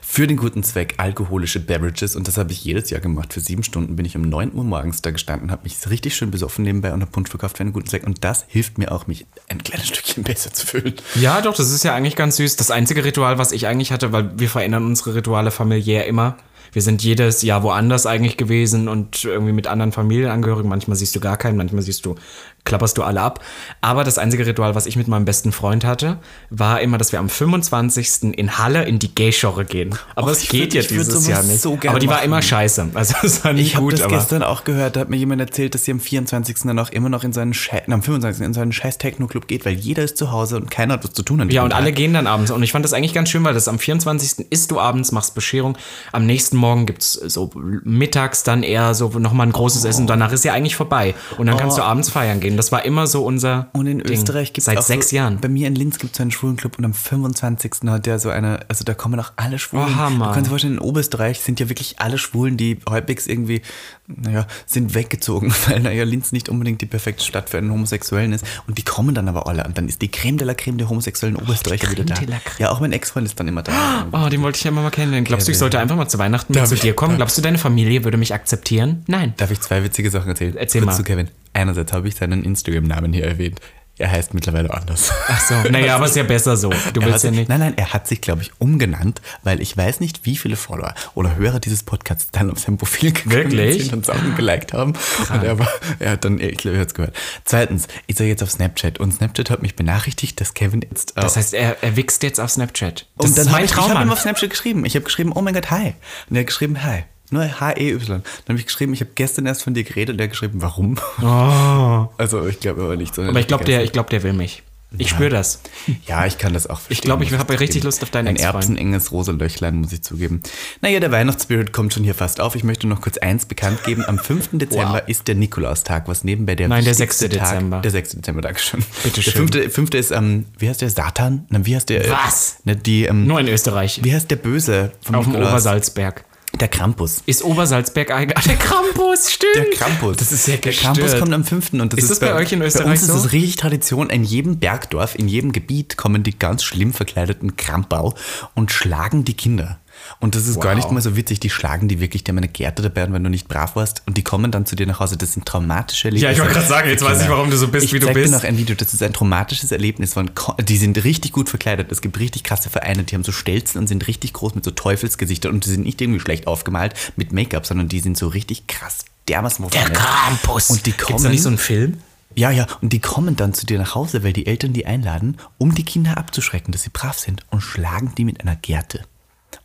für den guten Zweck alkoholische Beverages und das habe ich jedes Jahr gemacht. Für sieben Stunden bin ich um 9 Uhr morgens da gestanden, habe mich richtig schön besoffen nebenbei und habe Punsch verkauft für einen guten Zweck und das hilft mir auch, mich ein kleines Stückchen besser zu fühlen. Ja, doch, das ist ja eigentlich ganz süß. Das einzige Ritual, was ich eigentlich hatte, weil wir verändern unsere Rituale familiär immer. Wir sind jedes Jahr woanders eigentlich gewesen und irgendwie mit anderen Familienangehörigen. Manchmal siehst du gar keinen, manchmal siehst du, klapperst du alle ab. Aber das einzige Ritual, was ich mit meinem besten Freund hatte, war immer, dass wir am 25. in Halle in die Gay-Genre gehen. Aber es ich geht ja ich dieses Jahr nicht. so aber die war machen. immer scheiße. Also es war nicht Ich habe gut, das aber gestern auch gehört, da hat mir jemand erzählt, dass sie am 24. dann auch immer noch in seinen Schei- na, am 25. in seinen scheiß Techno-Club geht, weil jeder ist zu Hause und keiner hat was zu tun. an Ja, und Tag. alle gehen dann abends. Und ich fand das eigentlich ganz schön, weil das am 24. isst du abends, machst Bescherung. Am nächsten Morgen gibt's so mittags dann eher so nochmal ein großes Essen. Danach ist ja eigentlich vorbei. Und dann kannst du abends feiern gehen. Das war immer so unser. Und in Ding. Österreich gibt es Seit sechs so, Jahren. Bei mir in Linz gibt es einen schwulen Club und am 25. hat der so eine, also da kommen auch alle Schwulen. Oh, Hammer. Du kannst dir vorstellen, in Oberösterreich sind ja wirklich alle Schwulen, die halbwegs irgendwie, naja, sind weggezogen, weil naja, Linz nicht unbedingt die perfekte Stadt für einen Homosexuellen ist. Und die kommen dann aber alle. Und dann ist die Creme de la Creme der homosexuellen Oberösterreicher wieder da. Ja, auch mein Ex-Freund ist dann immer da. Oh, den wollte ich ja immer mal kennenlernen. Glaubst du, ich sollte einfach mal zu Weihnachten mit zu dir kommen? Glaubst du, deine Familie würde mich akzeptieren? Nein. Darf ich zwei witzige Sachen erzählen? Erzähl Kurz mal. zu Kevin. Einerseits habe ich seinen Instagram-Namen hier erwähnt. Er heißt mittlerweile anders. Ach so. Naja, aber ist ja besser so. Du Er willst ja nicht. Nein, nein, er hat sich, glaube ich, umgenannt, weil ich weiß nicht, wie viele Follower oder Hörer dieses Podcasts dann auf sein Profil gegangen Wirklich? sind und Sachen geliked haben. Und er, war, er hat dann, ich glaube, er hat es gehört. Zweitens ist er jetzt auf Snapchat und Snapchat hat mich benachrichtigt, dass Kevin jetzt. Äh, Das heißt, er, er wichst jetzt auf Snapchat. Das und dann ist habe mein ich, ich hab Traum. ihm auf Snapchat geschrieben. Ich habe geschrieben, oh mein Gott, hi. Und er hat geschrieben, hi. Nur H-E-Y. Dann habe ich geschrieben, ich habe gestern erst von dir geredet und er hat geschrieben, warum? Oh. Also ich glaube aber nicht. Aber ich glaube, der, ich glaub, der will mich. Ich spüre das. Ja, ich kann das auch verstehen. Ich glaube, ich habe richtig. Lust auf deinen Ein erbsenenges rosa Löchlein, muss ich zugeben. Naja, der Weihnachtsspirit kommt schon hier fast auf. Ich möchte noch kurz eins bekannt geben. Am 5. Dezember Wow. ist der Nikolaustag, was nebenbei der Nein, der wichtigste 6. Tag, Dezember. Der 6. Dezember, Dankeschön. Bitte Der schön. 5. fünfte ist, ähm, wie heißt der, Satan? Na, wie heißt der? Was? Ne, die, ähm, Nur in Österreich. wie heißt der Böse vom Auf dem Nikolaus? Obersalzberg. Der Krampus. Ist Obersalzberg eigentlich. Ach, der Krampus, stimmt. Der Krampus. Das ist ja Der Krampus gestört. kommt am 5. Und das Ist ist, das bei euch in Bei Österreich uns ist so? das richtig Tradition. In jedem Bergdorf, in jedem Gebiet kommen die ganz schlimm verkleideten Krampau und schlagen die Kinder. Und das ist gar Wow. nicht mal so witzig. Die schlagen die wirklich, die haben eine Gerte dabei, und wenn du nicht brav warst. Und die kommen dann zu dir nach Hause. Das sind traumatische Erlebnisse. Ja, ich wollte gerade sagen, jetzt weiß ich, warum du so bist, ich wie du bist. dir noch ein Video. Das ist ein traumatisches Erlebnis. Von, die sind richtig gut verkleidet. Es gibt richtig krasse Vereine, die haben so Stelzen und sind richtig groß mit so Teufelsgesichtern. Und die sind nicht irgendwie schlecht aufgemalt mit Make-up, sondern die sind so richtig krass dermaßen Der Krampus. Und die Gibt's kommen. da nicht so einen Film? Ja, ja, und die kommen dann zu dir nach Hause, weil die Eltern die einladen, um die Kinder abzuschrecken, dass sie brav sind und schlagen die mit einer Gerte.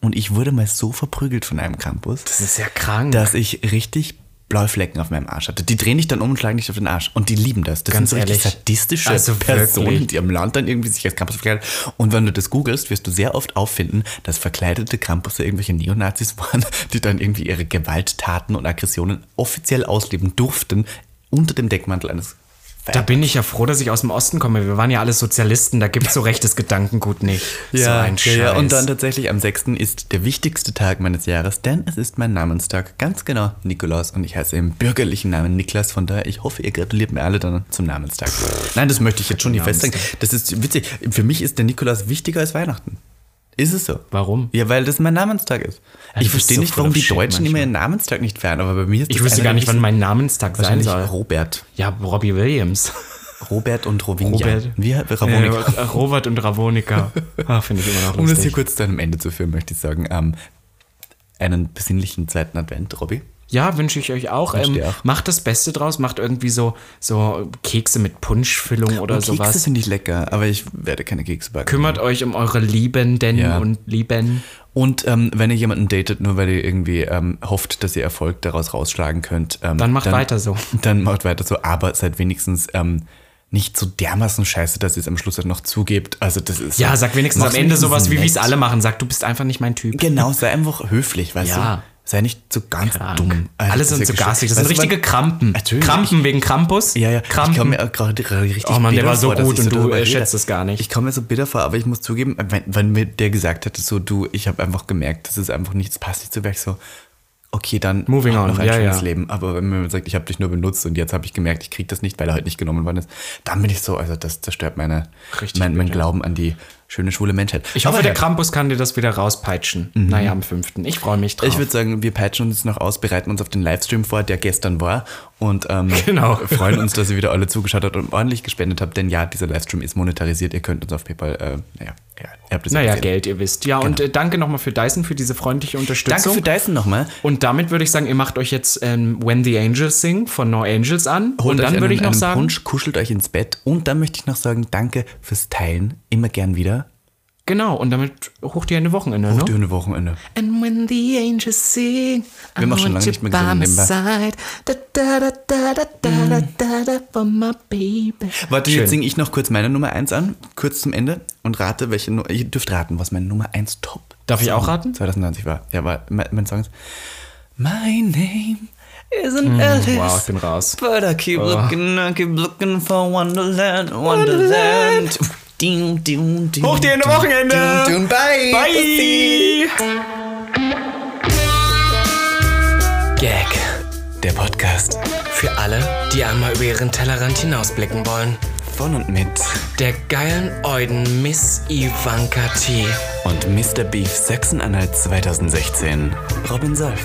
Und ich wurde mal so verprügelt von einem Campus, Das ist ja krank. dass ich richtig blaue Flecken auf meinem Arsch hatte. Die drehen dich dann um und schlagen dich auf den Arsch. Und die lieben das. Das Ganz sind so richtig ehrlich. sadistische Also Personen, wirklich. die am Land dann irgendwie sich als Campus verkleidet. Und wenn du das googelst, wirst du sehr oft auffinden, dass verkleidete Campusse irgendwelche Neonazis waren, die dann irgendwie ihre Gewalttaten und Aggressionen offiziell ausleben durften unter dem Deckmantel eines Da bin ich ja froh, dass ich aus dem Osten komme. Wir waren ja alle Sozialisten, da gibt es so rechtes Gedankengut nicht. so ein Scheiß. ja, ja. Und dann tatsächlich am 6. ist der wichtigste Tag meines Jahres, denn es ist mein Namenstag. Ganz genau, Nikolaus. Und ich heiße im bürgerlichen Namen Niklas. Von daher, ich hoffe, ihr gratuliert mir alle dann zum Namenstag. Nein, das möchte ich jetzt schon hier festsagen. Das ist witzig. Für mich ist der Nikolaus wichtiger als Weihnachten. Ist es so? Warum? Ja, weil das mein Namenstag ist. Ja, ich bist verstehe so nicht, warum die Deutschen immer manchmal. ihren Namenstag nicht feiern, aber bei mir ist Ich wüsste gar nicht, wann mein Namenstag sein soll. Robert. Ja, Robbie Williams. Robert und Rovinja. Robert. Wie Ravonica. Äh, Robert und Ravonica. Ah, Finde ich immer noch Um das hier lustig. kurz zu einem Ende zu führen, möchte ich sagen, ähm, einen besinnlichen zweiten Advent, Robby. Ja, wünsche ich euch auch. Ähm, auch. Macht das Beste draus, macht irgendwie so, so Kekse mit Punschfüllung oder Und Kekse sowas. finde ich lecker, aber ich werde keine Kekse backen. Kümmert euch um eure Liebenden Ja. und Lieben. Und ähm, wenn ihr jemanden datet, nur weil ihr irgendwie ähm, hofft, dass ihr Erfolg daraus rausschlagen könnt, ähm, Dann macht weiter so. Dann macht weiter so, aber seid wenigstens ähm, nicht so dermaßen scheiße, dass ihr es am Schluss halt noch zugebt. Also das ist Ja, sag wenigstens am Ende sowas, wie wir es nett. alle machen. Sag, du bist einfach nicht mein Typ. Genau, sei einfach höflich, weißt Ja. du? Sei nicht so ganz Krank. dumm. Also, Alle sind so garstig. Das weißt sind richtige Krampen. Natürlich. Krampen wegen Krampus? Ja, ja. Krampen. Ich komme mir gerade richtig Oh Mann, der war so vor, gut und du, schätzt es gar nicht. Ich komme mir so bitter vor, aber ich muss zugeben, wenn, wenn mir der gesagt hätte, so du, ich habe einfach gemerkt, das ist einfach nichts, passt nicht zu Werk, so okay, dann Moving on, noch ein ja, schönes ja. Leben. Aber wenn man sagt, ich habe dich nur benutzt und jetzt habe ich gemerkt, ich kriege das nicht, weil er heute nicht genommen worden ist, dann bin ich so, also das zerstört meine, mein, mein. Glauben an die schöne schwule Menschheit. Ich hoffe, Aber der Krampus kann dir das wieder rauspeitschen. Naja, am 5. Ich freue mich drauf. Ich würde sagen, wir peitschen uns noch aus, bereiten uns auf den Livestream vor, der gestern war und ähm, Genau. freuen uns, dass ihr wieder alle zugeschaut habt und ordentlich gespendet habt, denn ja, dieser Livestream ist monetarisiert. Ihr könnt uns auf PayPal, äh, naja. Ihr habt es ja naja, gesehen. Geld, ihr wisst. Ja, und äh, danke nochmal für Dyson für diese freundliche Unterstützung. Danke für Dyson nochmal. Und damit würde ich sagen, ihr macht euch jetzt ähm, When the Angels Sing von No Angels an. Holt und dann würde ich noch sagen, Punsch, kuschelt euch ins Bett und dann möchte ich noch sagen, danke fürs Teilen. Immer gern wieder. Genau, und damit hoch dir eine Wochenende. Hoch ne? dir eine Wochenende. And when the angels sing, Wir machen schon lange nicht mehr gesungen. Da, da, da, da, da, mm. da, da, da, for my baby. Warte, Schön. jetzt singe ich noch kurz meine Nummer 1 an, kurz zum Ende, und rate, welche Nummer, ihr dürft raten, was meine Nummer 1 Top Darf ich auch raten? 2020 war, ja, war mein, Song ist My Name isn't mm, Alice. Wow, ich bin raus. But I keep oh. looking, I keep looking for Wonderland, Wonderland. wonderland. Ding, ding, ding, Hoch die Ende ding, Wochenende. ding, ding, Bye. Bye. Gag. Der Podcast Für alle, die einmal über ihren Tellerrand hinausblicken wollen. von und mit Der geilen Euden Miss Ivanka T. und Mr. Beef Sachsen-Anhalt 2016. Robin Solf.